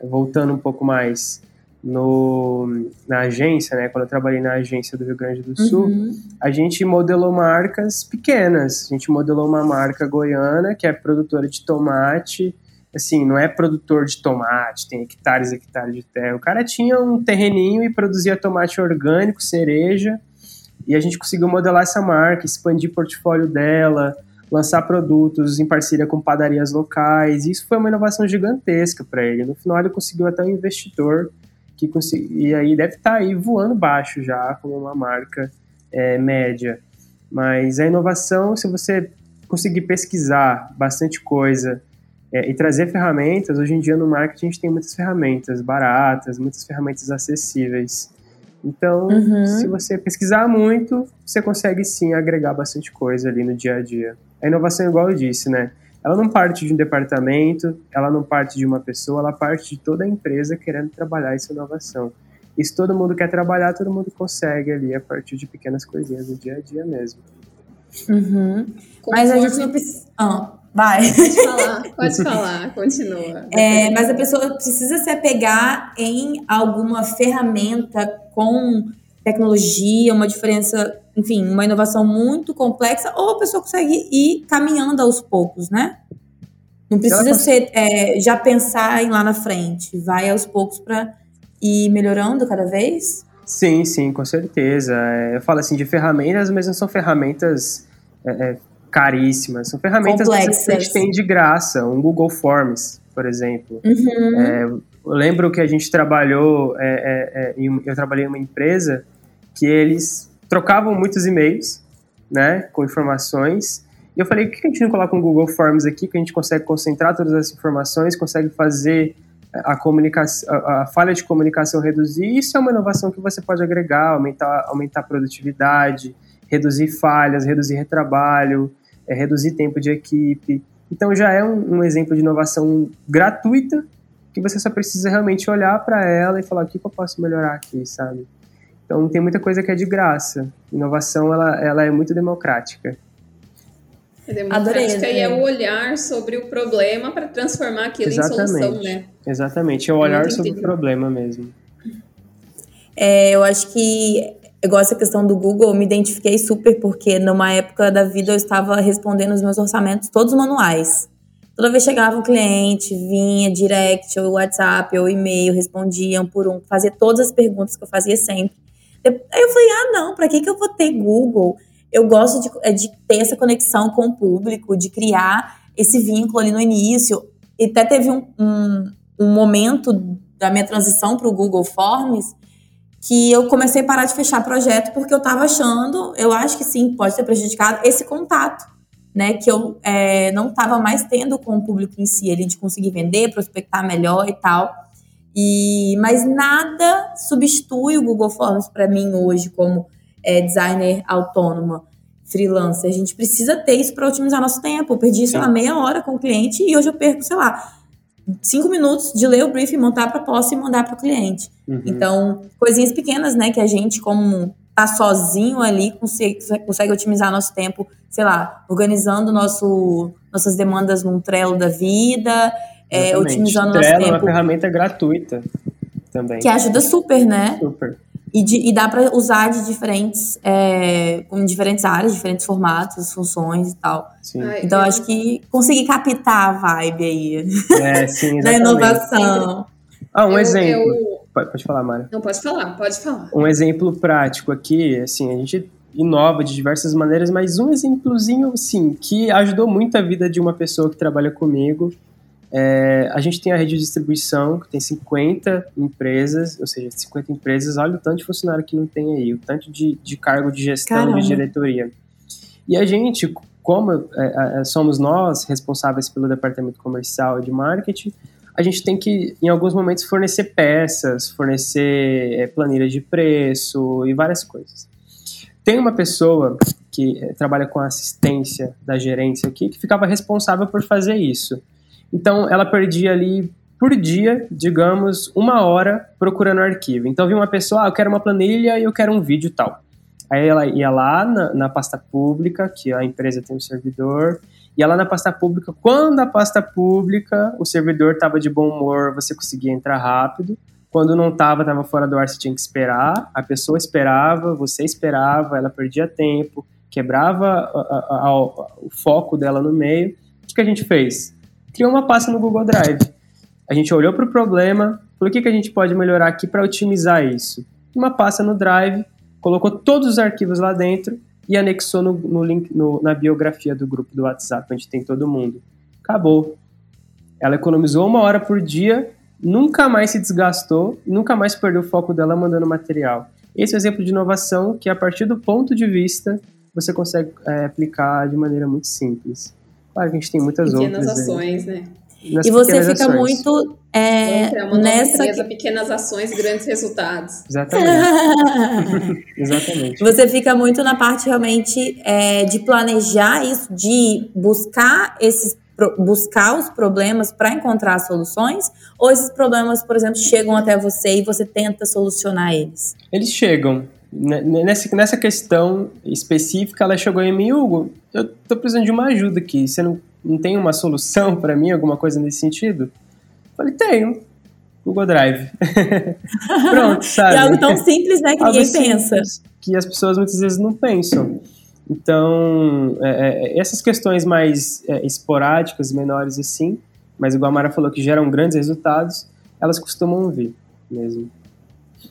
voltando um pouco mais, no, na agência, né, quando eu trabalhei na agência do Rio Grande do Sul, uhum. a gente modelou marcas pequenas. A gente modelou uma marca goiana que é produtora de tomate. Assim, não é produtor de tomate, tem hectares e hectares de terra. O cara tinha um terreninho e produzia tomate orgânico, cereja, e a gente conseguiu modelar essa marca, expandir o portfólio dela, lançar produtos em parceria com padarias locais. E isso foi uma inovação gigantesca para ele. No final, ele conseguiu até um investidor que consegui, e aí deve estar tá aí voando baixo já como uma marca é, média. Mas a inovação, se você conseguir pesquisar bastante coisa é, e trazer ferramentas, hoje em dia no marketing a gente tem muitas ferramentas baratas, muitas ferramentas acessíveis. Então, uhum. se você pesquisar muito, você consegue sim agregar bastante coisa ali no dia a dia. A inovação, igual eu disse, né? Ela não parte de um departamento, ela não parte de uma pessoa, ela parte de toda a empresa querendo trabalhar essa inovação. E se todo mundo quer trabalhar, todo mundo consegue ali a partir de pequenas coisinhas do dia a dia mesmo. Uhum. Mas a gente não precisa. Ah, vai. Pode [LAUGHS] falar, pode falar, continua. É, mas a pessoa precisa se apegar em alguma ferramenta com tecnologia, uma diferença, enfim, uma inovação muito complexa, ou a pessoa consegue ir caminhando aos poucos, né? Não precisa ser é, já pensar em lá na frente, vai aos poucos para ir melhorando cada vez. Sim, sim, com certeza. É, eu falo assim de ferramentas, mas não são ferramentas é, é caríssimas, são ferramentas Complexas. que a gente tem de graça, um Google Forms, por exemplo. Uhum. É, eu lembro que a gente trabalhou, é, eu trabalhei em uma empresa que eles trocavam muitos e-mails, né, com informações. E eu falei, por que a gente não coloca um Google Forms aqui, que a gente consegue concentrar todas as informações, consegue fazer a comunicação, a, a, falha de comunicação reduzir? Isso é uma inovação que você pode agregar, aumentar, aumentar a produtividade, reduzir falhas, reduzir retrabalho, é, reduzir tempo de equipe. Então já é um, um exemplo de inovação gratuita que você só precisa realmente olhar para ela e falar o que, que eu posso melhorar aqui, sabe? Então tem muita coisa que é de graça. Inovação ela, ela é muito democrática. É democrática adorei, e é o olhar sobre o problema para transformar aquilo Exatamente. em solução, né? Exatamente, é o olhar sobre o problema mesmo. É, eu acho que igual essa questão do Google, eu me identifiquei super porque numa época da vida eu estava respondendo os meus orçamentos todos manuais. Toda vez chegava um cliente, vinha direct, ou WhatsApp, ou e-mail, respondiam por um, fazia todas as perguntas que eu fazia sempre. Aí eu falei, ah, não, para que, que eu vou ter Google? Eu gosto de, é, de ter essa conexão com o público, de criar esse vínculo ali no início. E até teve um, um, um momento da minha transição para o Google Forms que eu comecei a parar de fechar projeto porque eu estava achando, eu acho que sim, pode ter prejudicado esse contato, né? Que eu é, não estava mais tendo com o público em si, ele de conseguir vender, prospectar melhor e tal. E, mas nada substitui o Google Forms para mim hoje como é, designer autônoma, freelancer. A gente precisa ter isso para otimizar nosso tempo. Eu perdi, sei lá, meia hora com o cliente e hoje eu perco, sei lá, cinco minutos de ler o briefing, montar a proposta e mandar para o cliente. Uhum. Então, coisinhas pequenas, né, que a gente, como tá sozinho ali, consegue, consegue otimizar nosso tempo, sei lá, organizando nosso, nossas demandas num Trello da vida, é, otimizando Trello nosso tempo. é uma ferramenta gratuita também. Que ajuda super, né? Super. E, de, e dá para usar de diferentes, é, em diferentes áreas, diferentes formatos, funções e tal. Sim. Então, acho que consegui captar a vibe aí é, sim, [LAUGHS] da inovação. Ah, um eu, exemplo. Eu... Pode, pode falar, Mara. Não, pode falar, pode falar. Um exemplo prático aqui, assim, a gente inova de diversas maneiras, mas um exemplozinho, sim, que ajudou muito a vida de uma pessoa que trabalha comigo é, a gente tem a rede de distribuição, que tem 50 empresas, ou seja, 50 empresas, olha o tanto de funcionário que não tem aí, o tanto de, de cargo de gestão, Caramba. de diretoria. E a gente, como é, é, somos nós responsáveis pelo departamento comercial e de marketing, a gente tem que, em alguns momentos, fornecer peças, fornecer é, planilhas de preço e várias coisas. Tem uma pessoa que é, trabalha com assistência da gerência aqui que ficava responsável por fazer isso. Então, ela perdia ali por dia, digamos, uma hora procurando arquivo. Então, vi uma pessoa, ah, eu quero uma planilha e eu quero um vídeo tal. Aí ela ia lá na, na pasta pública, que a empresa tem um servidor, ia lá na pasta pública. Quando a pasta pública, o servidor estava de bom humor, você conseguia entrar rápido. Quando não estava, estava fora do ar, você tinha que esperar. A pessoa esperava, você esperava, ela perdia tempo, quebrava a, a, a, o foco dela no meio. O que a gente fez? Criou uma pasta no Google Drive. A gente olhou para o problema, falou o que, que a gente pode melhorar aqui para otimizar isso. Uma pasta no Drive, colocou todos os arquivos lá dentro e anexou no, no link, no, na biografia do grupo do WhatsApp, onde tem todo mundo. Acabou. Ela economizou uma hora por dia, nunca mais se desgastou, nunca mais perdeu o foco dela mandando material. Esse é um exemplo de inovação que, a partir do ponto de vista, você consegue é, aplicar de maneira muito simples. Claro que a gente tem muitas Pequenas outras. ações, aí. né? nas E você fica ações. muito é, é uma nessa. empresa, pequenas ações, grandes resultados. Exatamente. [LAUGHS] Exatamente. Você fica muito na parte realmente é, de planejar isso, de buscar esses buscar os problemas para encontrar soluções, ou esses problemas, por exemplo, chegam até você e você tenta solucionar eles? Eles chegam. N- Nessa, nessa questão específica, ela chegou em mim, Hugo, eu tô precisando de uma ajuda aqui. Você não, não tem uma solução [LAUGHS] para mim, alguma coisa nesse sentido? Falei, tenho. Google Drive. [LAUGHS] Pronto, [LAUGHS] sabe? E é algo tão simples, né, que Algo ninguém pensa. Que as pessoas muitas vezes não pensam. Então, é, é, essas questões mais é, esporádicas, menores assim, mas igual a Mara falou, que geram grandes resultados, elas costumam vir mesmo.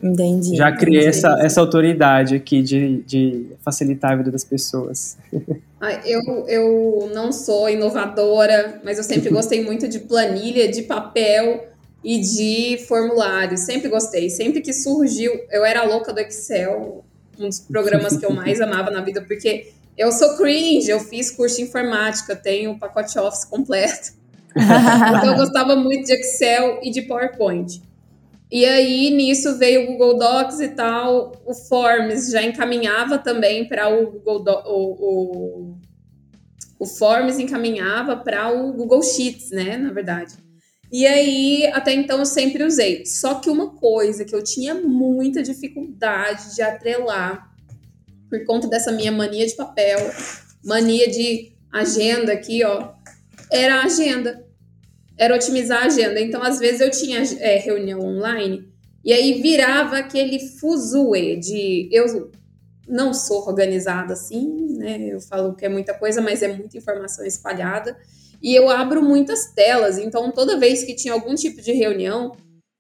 Entendi. Já criei entendi. essa, essa autoridade aqui de, de facilitar a vida das pessoas. Ah, Eu, eu não sou inovadora, mas eu sempre gostei muito de planilha, de papel e de formulário. Sempre gostei. Sempre que surgiu, eu era louca do Excel, um dos programas que eu mais [LAUGHS] amava na vida, porque eu sou cringe, eu fiz curso de informática, tenho o pacote Office completo. [LAUGHS] Então eu gostava muito de Excel e de PowerPoint. E aí, nisso veio o Google Docs e tal. O Forms já encaminhava também para o Google Do o, o, o Forms encaminhava para o Google Sheets, né? Na verdade. E aí, até então, eu sempre usei. Só que uma coisa que eu tinha muita dificuldade de atrelar, por conta dessa minha mania de papel, mania de agenda aqui, ó, era a agenda era otimizar a agenda. Então, às vezes, eu tinha é, reunião online e aí virava aquele fuzuê de eu não sou organizada assim, né? Eu falo que é muita coisa, mas é muita informação espalhada. E eu abro muitas telas, então toda vez que tinha algum tipo de reunião,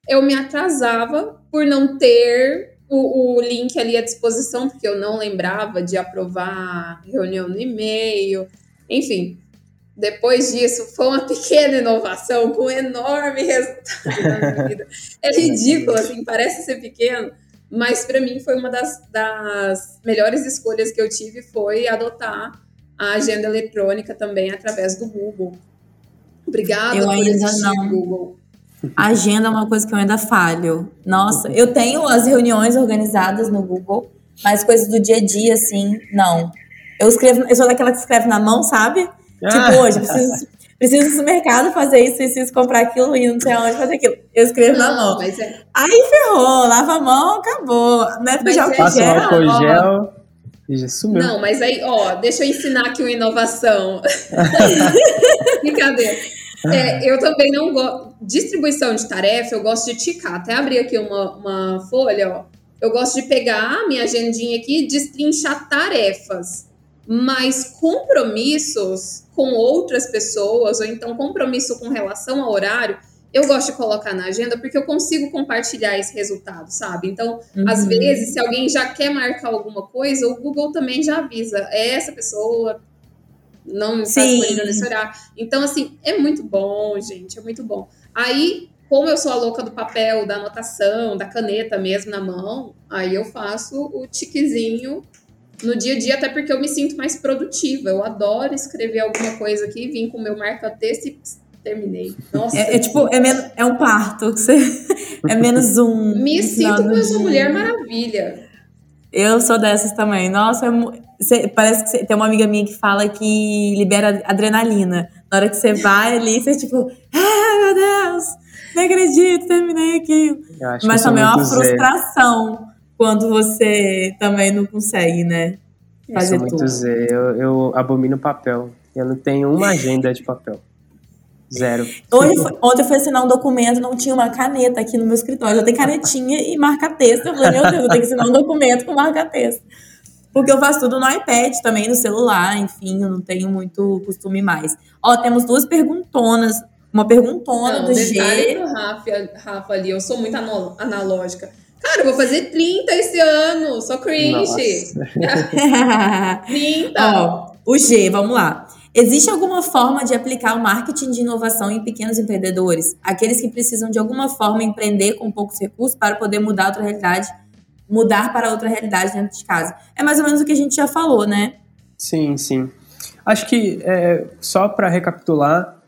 eu me atrasava por não ter o, o link ali à disposição, porque eu não lembrava de aprovar reunião no e-mail, enfim. Depois disso, foi uma pequena inovação com um enorme resultado na minha [LAUGHS] vida. É ridículo, assim, parece ser pequeno, mas para mim foi uma das, das melhores escolhas que eu tive foi adotar a agenda eletrônica também através do Google. Obrigada Eu por ainda não. Google. Agenda é uma coisa que eu ainda falho. Nossa, eu tenho as reuniões organizadas no Google, mas coisas do dia a dia, assim, não. Eu escrevo, eu sou daquela que escreve na mão, sabe? Tipo, hoje, preciso, preciso ir no mercado fazer isso, preciso comprar aquilo e não sei aonde fazer aquilo. Eu escrevo na mão. Não, mas é, Aí ferrou, lava a mão, acabou. Na época Mas de é- álcool Passa um gel, álcool ó, gel já sumiu. Não, mas aí, ó, deixa eu ensinar aqui uma inovação. [LAUGHS] Brincadeira. É, eu também não gosto. Distribuição de tarefa, eu gosto de ticar. Até abrir aqui uma, uma folha, ó. Eu gosto de pegar a minha agendinha aqui e destrinchar tarefas. Mas compromissos com outras pessoas, ou então compromisso com relação ao horário, eu gosto de colocar na agenda porque eu consigo compartilhar esse resultado, sabe? Então, às Uhum. vezes, se alguém já quer marcar alguma coisa, o Google também já avisa. É essa pessoa não está disponível nesse horário. Então, assim, é muito bom, gente, é muito bom. Aí, como eu sou a louca do papel, da anotação, da caneta mesmo na mão, aí eu faço o tiquezinho no dia a dia, até porque eu me sinto mais produtiva. Eu adoro escrever alguma coisa aqui, vim com o meu marca-texto e terminei. Nossa, É, é tipo, é, men- é um parto. que Você, [LAUGHS] é menos um. me sinto como uma mulher maravilha. Eu sou dessas também. Nossa, é parece que cê- tem uma amiga minha que fala que libera adrenalina. Na hora que você vai ali, você tipo, [LAUGHS] ai meu Deus, não acredito, terminei aquilo. Mas também é uma frustração quando você também não consegue, né? Eu Fazer sou muito tudo. Zé. Eu, eu abomino papel. Eu não tenho uma agenda de papel. Zero. Hoje, foi- ontem eu fui assinar um documento, não tinha uma caneta aqui no meu escritório. Eu tenho canetinha e marca-texto. Eu falei, meu Deus, eu tenho que assinar um documento com marca-texto. Porque eu faço tudo no iPad também, no celular, enfim, eu não tenho muito costume mais. Ó, temos duas perguntonas. Uma perguntona Não, do G. pro Rafa, Rafa ali, eu sou muito analógica. Cara, eu vou fazer 30 esse ano, sou cringe. Nossa. 30. [LAUGHS] Ó, o G, vamos lá. Existe alguma forma de aplicar o marketing de inovação em pequenos empreendedores? Aqueles que precisam de alguma forma empreender com poucos recursos para poder mudar outra realidade, mudar para outra realidade dentro de casa. É mais ou menos o que a gente já falou, né? Sim, sim. Acho que, é, só para recapitular,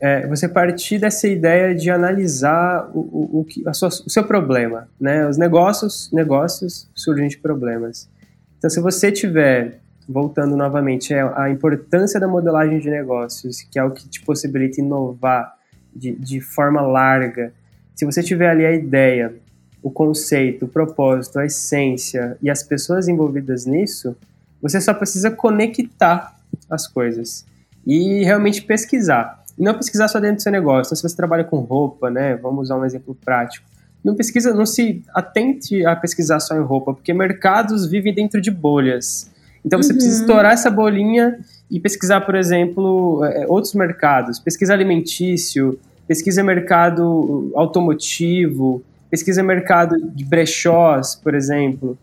é você partir dessa ideia de analisar o, o, o, sua, o seu problema, né? Os negócios, negócios surgem de problemas. Então, se você tiver, voltando novamente, é a importância da modelagem de negócios, que é o que te possibilita inovar de, de forma larga, se você tiver ali a ideia, o conceito, o propósito, a essência e as pessoas envolvidas nisso, você só precisa conectar as coisas e realmente pesquisar. E não pesquisar só dentro do seu negócio. Então, se você trabalha com roupa, né? Vamos usar um exemplo prático. Não pesquisa, não se atente a pesquisar só em roupa, porque mercados vivem dentro de bolhas. Então você uhum. precisa estourar essa bolinha e pesquisar, por exemplo, é, outros mercados. Pesquisa alimentício, pesquisa mercado automotivo, pesquisa mercado de brechós, por exemplo.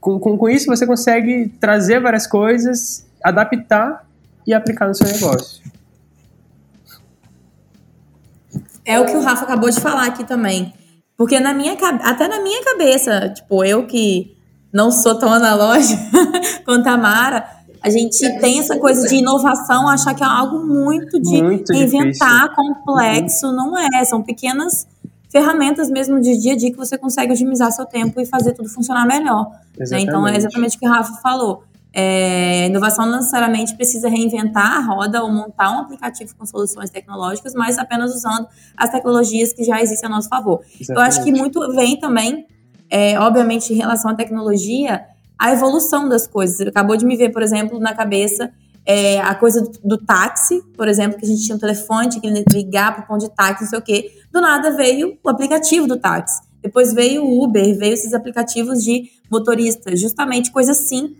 Com, com, com isso você consegue trazer várias coisas, adaptar e aplicar no seu negócio. É o que o Rafa acabou de falar aqui também. Porque na minha até na minha cabeça, tipo, eu que não sou tão analógica [LAUGHS] quanto a Mara, a gente tem essa coisa de inovação, achar que é algo muito de muito inventar, difícil. complexo, uhum. não é. São pequenas ferramentas mesmo de dia a dia que você consegue otimizar seu tempo e fazer tudo funcionar melhor. Né? Então é exatamente o que o Rafa falou. É, inovação não necessariamente precisa reinventar a roda ou montar um aplicativo com soluções tecnológicas, mas apenas usando as tecnologias que já existem a nosso favor. Exatamente. Eu acho que muito vem também, é, obviamente, em relação à tecnologia, a evolução das coisas. Acabou de me ver, por exemplo, na cabeça é, a coisa do, do, táxi, por exemplo, que a gente tinha um telefone, tinha que ligar para o ponto de táxi, não sei o quê. Do nada veio o aplicativo do táxi. Depois veio o Uber, veio esses aplicativos de motorista, justamente coisa assim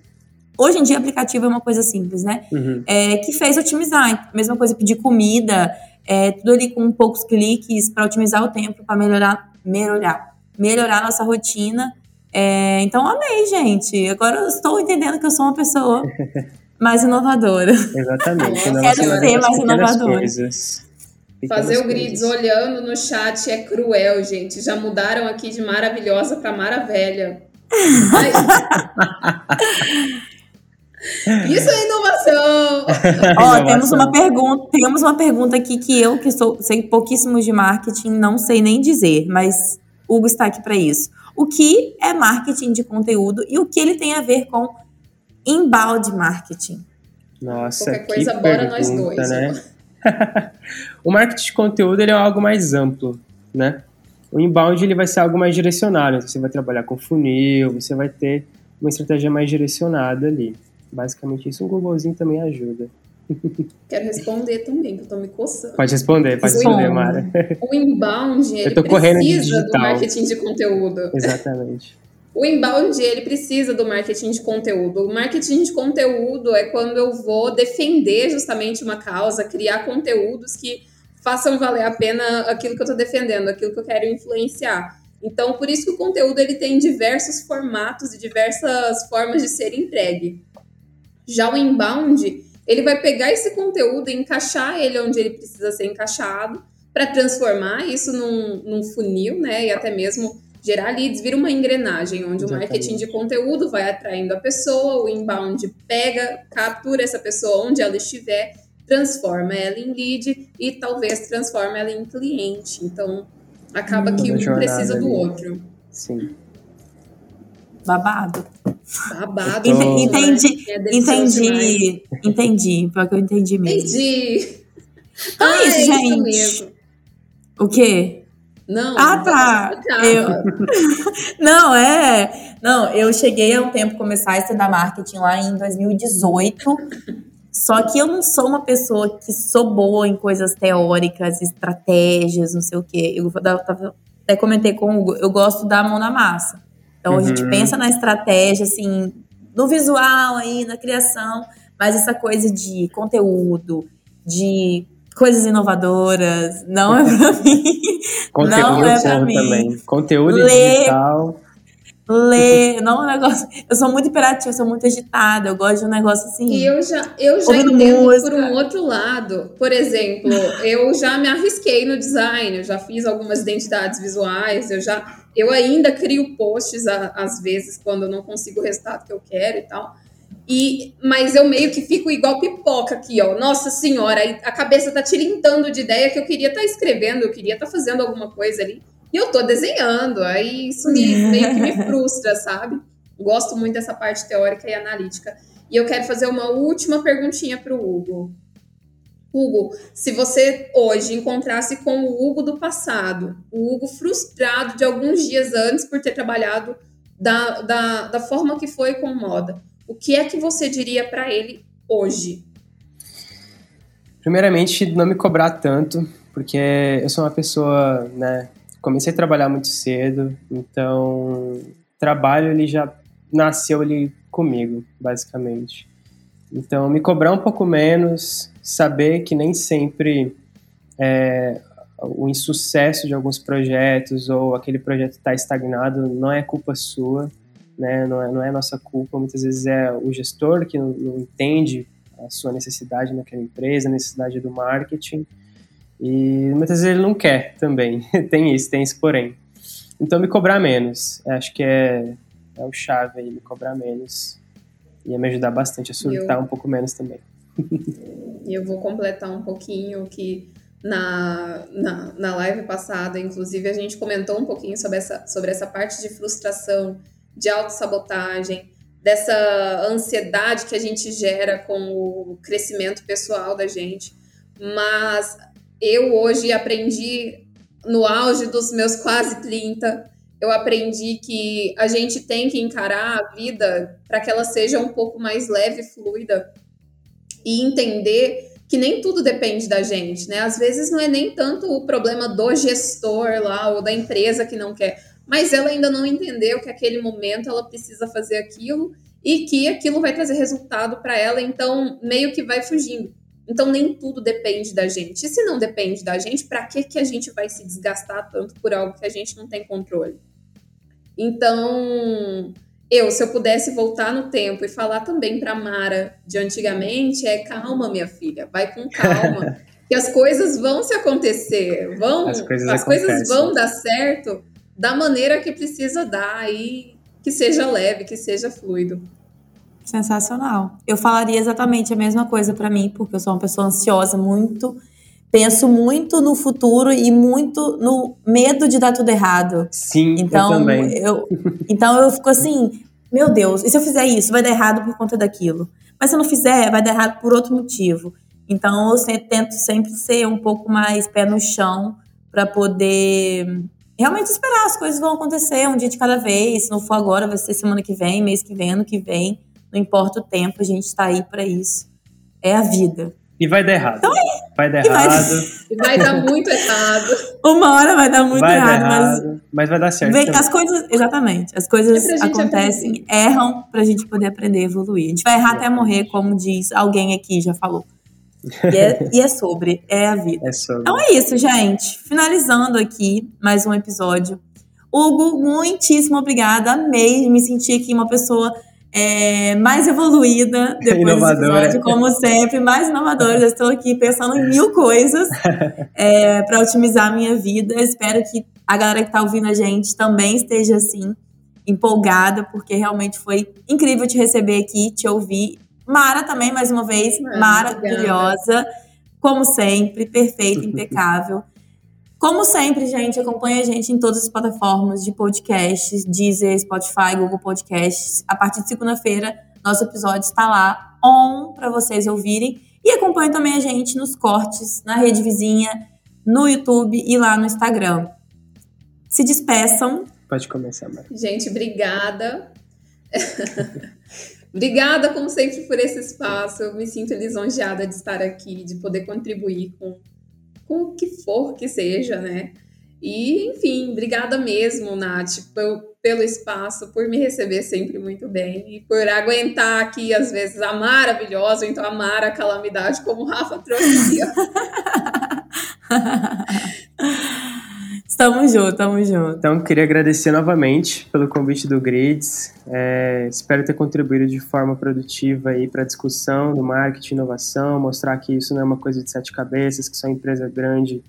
Hoje em dia, aplicativo é uma coisa simples, né? Uhum. É, que fez otimizar. Mesma coisa, pedir comida, é, tudo ali com poucos cliques para otimizar o tempo, para melhorar, melhorar, melhorar a nossa rotina. É, então, amei, gente. Agora eu estou entendendo que eu sou uma pessoa [LAUGHS] mais inovadora. Exatamente. Quero ser mais inovadora. Coisas. Fazer o grids olhando no chat é cruel, gente. Já mudaram aqui de maravilhosa para maravilha. [LAUGHS] Isso é inovação! [LAUGHS] Ó, temos uma pergunta, temos uma pergunta aqui que eu, que sou, sei pouquíssimo de marketing, não sei nem dizer, mas Hugo está aqui para isso. O que é marketing de conteúdo e o que ele tem a ver com inbound marketing? Nossa, Qualquer coisa, bora pergunta, nós dois. Né? [LAUGHS] o marketing de conteúdo ele é algo mais amplo, né? O inbound ele vai ser algo mais direcionado. Você vai trabalhar com funil, você vai ter uma estratégia mais direcionada ali. Basicamente isso, um Googlezinho também ajuda. [LAUGHS] Quero responder também, que eu tô me coçando. Pode responder, pode responder, Mara. O inbound, ele precisa do marketing de conteúdo. Exatamente. O inbound, ele precisa do marketing de conteúdo. O marketing de conteúdo é quando eu vou defender justamente uma causa, criar conteúdos que façam valer a pena aquilo que eu estou defendendo, aquilo que eu quero influenciar. Então, por isso que o conteúdo ele tem diversos formatos e diversas formas de ser entregue. Já o inbound, ele vai pegar esse conteúdo e encaixar ele onde ele precisa ser encaixado para transformar isso num, num, funil, né? E até mesmo gerar leads, vira uma engrenagem, onde Exatamente. o marketing de conteúdo vai atraindo a pessoa, o inbound pega, captura essa pessoa onde ela estiver, transforma ela em lead e talvez transforma ela em cliente. Então, acaba hum, que um precisa do outro. Sim. Babado. Babado. Entendi, é entendi, entendi, porque eu entendi mesmo. Entendi. Então é ah, é isso, gente. Isso o quê? Não. Ah, tá. Eu... [LAUGHS] não, é. Não, eu cheguei há um tempo começar a estudar marketing lá em 2018. Só que eu não sou uma pessoa que sou boa em coisas teóricas, estratégias, não sei o quê. Eu até comentei com o Hugo, eu gosto da mão na massa. Então, uhum. a gente uhum. pensa na estratégia, assim, no visual aí, na criação, mas essa coisa de conteúdo, de coisas inovadoras, não é pra [LAUGHS] mim. Conteúdo não é pra mim. Também. Conteúdo Ler, digital ler, não é um negócio. Eu sou muito imperativa, eu sou muito agitada, eu gosto de um negócio assim. E eu já, eu já entendo música. por um outro lado. Por exemplo, eu já me arrisquei no design, eu já fiz algumas identidades visuais, eu já. Eu ainda crio posts às vezes quando eu não consigo o resultado que eu quero e tal. E, mas eu meio que fico igual pipoca aqui, ó. Nossa senhora, a cabeça tá tilintando de ideia que eu queria estar tá escrevendo, eu queria estar tá fazendo alguma coisa ali. E eu tô desenhando, aí isso me, [LAUGHS] meio que me frustra, sabe? Gosto muito dessa parte teórica e analítica. E eu quero fazer uma última perguntinha pro Hugo. Hugo, se você hoje encontrasse com o Hugo do passado, o Hugo frustrado de alguns dias antes por ter trabalhado da, da, da forma que foi com moda, o que é que você diria para ele hoje? Primeiramente, não me cobrar tanto, porque eu sou uma pessoa, né? Comecei a trabalhar muito cedo, então trabalho ele já nasceu ali comigo, basicamente. Então, me cobrar um pouco menos, saber que nem sempre é, o insucesso de alguns projetos ou aquele projeto está estagnado não é culpa sua, né? não, é, não é nossa culpa. Muitas vezes é o gestor que não, não entende a sua necessidade naquela empresa, a necessidade do marketing. E muitas vezes ele não quer também. [LAUGHS] tem isso, tem isso porém. Então, me cobrar menos. Acho que é, é o chave aí, me cobrar menos. Ia me ajudar bastante a surtar eu... um pouco menos também. [LAUGHS] E eu vou completar um pouquinho que na, na, na live passada, inclusive, a gente comentou um pouquinho sobre essa, sobre essa parte de frustração, de autossabotagem, dessa ansiedade que a gente gera com o crescimento pessoal da gente. Mas eu hoje aprendi, no auge dos meus quase 30, eu aprendi que a gente tem que encarar a vida para que ela seja um pouco mais leve e fluida e entender que nem tudo depende da gente, né? Às vezes não é nem tanto o problema do gestor lá ou da empresa que não quer, mas ela ainda não entendeu que aquele momento ela precisa fazer aquilo e que aquilo vai trazer resultado para ela, então meio que vai fugindo. Então nem tudo depende da gente. E se não depende da gente, para que que a gente vai se desgastar tanto por algo que a gente não tem controle? Então, eu, se eu pudesse voltar no tempo e falar também para Mara de antigamente, é calma, minha filha, vai com calma, [LAUGHS] que as coisas vão se acontecer, vão, as coisas, as coisas vão dar certo da maneira que precisa dar e que seja leve, que seja fluido. Sensacional. Eu falaria exatamente a mesma coisa para mim, porque eu sou uma pessoa ansiosa, muito penso muito no futuro e muito no medo de dar tudo errado. Sim, então, eu também. Eu, então eu fico assim, meu Deus, e se eu fizer isso, vai dar errado por conta daquilo. Mas se eu não fizer, vai dar errado por outro motivo. Então eu sempre, tento sempre ser um pouco mais pé no chão para poder realmente esperar as coisas vão acontecer um dia de cada vez. Se não for agora, vai ser semana que vem, mês que vem, ano que vem. Não importa o tempo, a gente está aí para isso. É a vida. E vai dar errado. Então, vai dar errado. Vai... vai dar muito errado. Uma hora vai dar muito vai errado, dar errado mas... mas vai dar certo. Vem, as coisas, exatamente. As coisas é acontecem, aprender. erram pra gente poder aprender e evoluir. A gente vai errar é. até morrer, como diz alguém aqui já falou. E é, e é, sobre, é a vida. É sobre. Então é isso, gente. Finalizando aqui mais um episódio. Hugo, muitíssimo obrigada. Amei me sentir aqui uma pessoa é, mais evoluída depois desse episódio, como sempre, mais inovadora. Já estou aqui pensando em mil coisas é, para otimizar a minha vida. Espero que a galera que está ouvindo a gente também esteja assim, empolgada, porque realmente foi incrível te receber aqui, te ouvir. Mara também, mais uma vez, ah, maravilhosa, como sempre, perfeita, [LAUGHS] impecável. Como sempre, gente, acompanha a gente em todas as plataformas de podcasts, Deezer, Spotify, Google Podcasts. A partir de segunda-feira, nosso episódio está lá on para vocês ouvirem. E acompanha também a gente nos cortes, na rede vizinha, no YouTube e lá no Instagram. Se despeçam. Pode começar, Mari. Gente, obrigada. [LAUGHS] obrigada, como sempre, por esse espaço. Eu me sinto lisonjeada de estar aqui, de poder contribuir com com o que for que seja, né? E, enfim, obrigada mesmo, Nath, pelo, pelo espaço, por me receber sempre muito bem e por aguentar aqui, às vezes, a maravilhosa, então amar a calamidade, como o Rafa trouxe. [LAUGHS] Estamos juntos, estamos juntos. Então, queria agradecer novamente pelo convite do Grids. É, espero ter contribuído de forma produtiva aí para a discussão do marketing inovação, mostrar que isso não é uma coisa de sete cabeças, que só empresa grande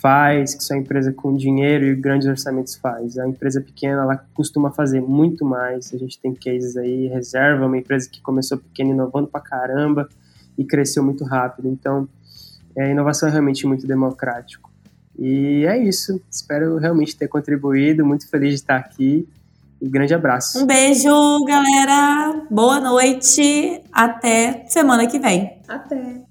faz, que só empresa com dinheiro e grandes orçamentos faz. A empresa pequena, ela costuma fazer muito mais. A gente tem cases aí, reserva, uma empresa que começou pequena, inovando pra caramba e cresceu muito rápido. Então, a inovação é realmente muito democrático. E é isso. Espero realmente ter contribuído. Muito feliz de estar aqui. E grande abraço. Um beijo, galera. Boa noite. Até semana que vem. Até.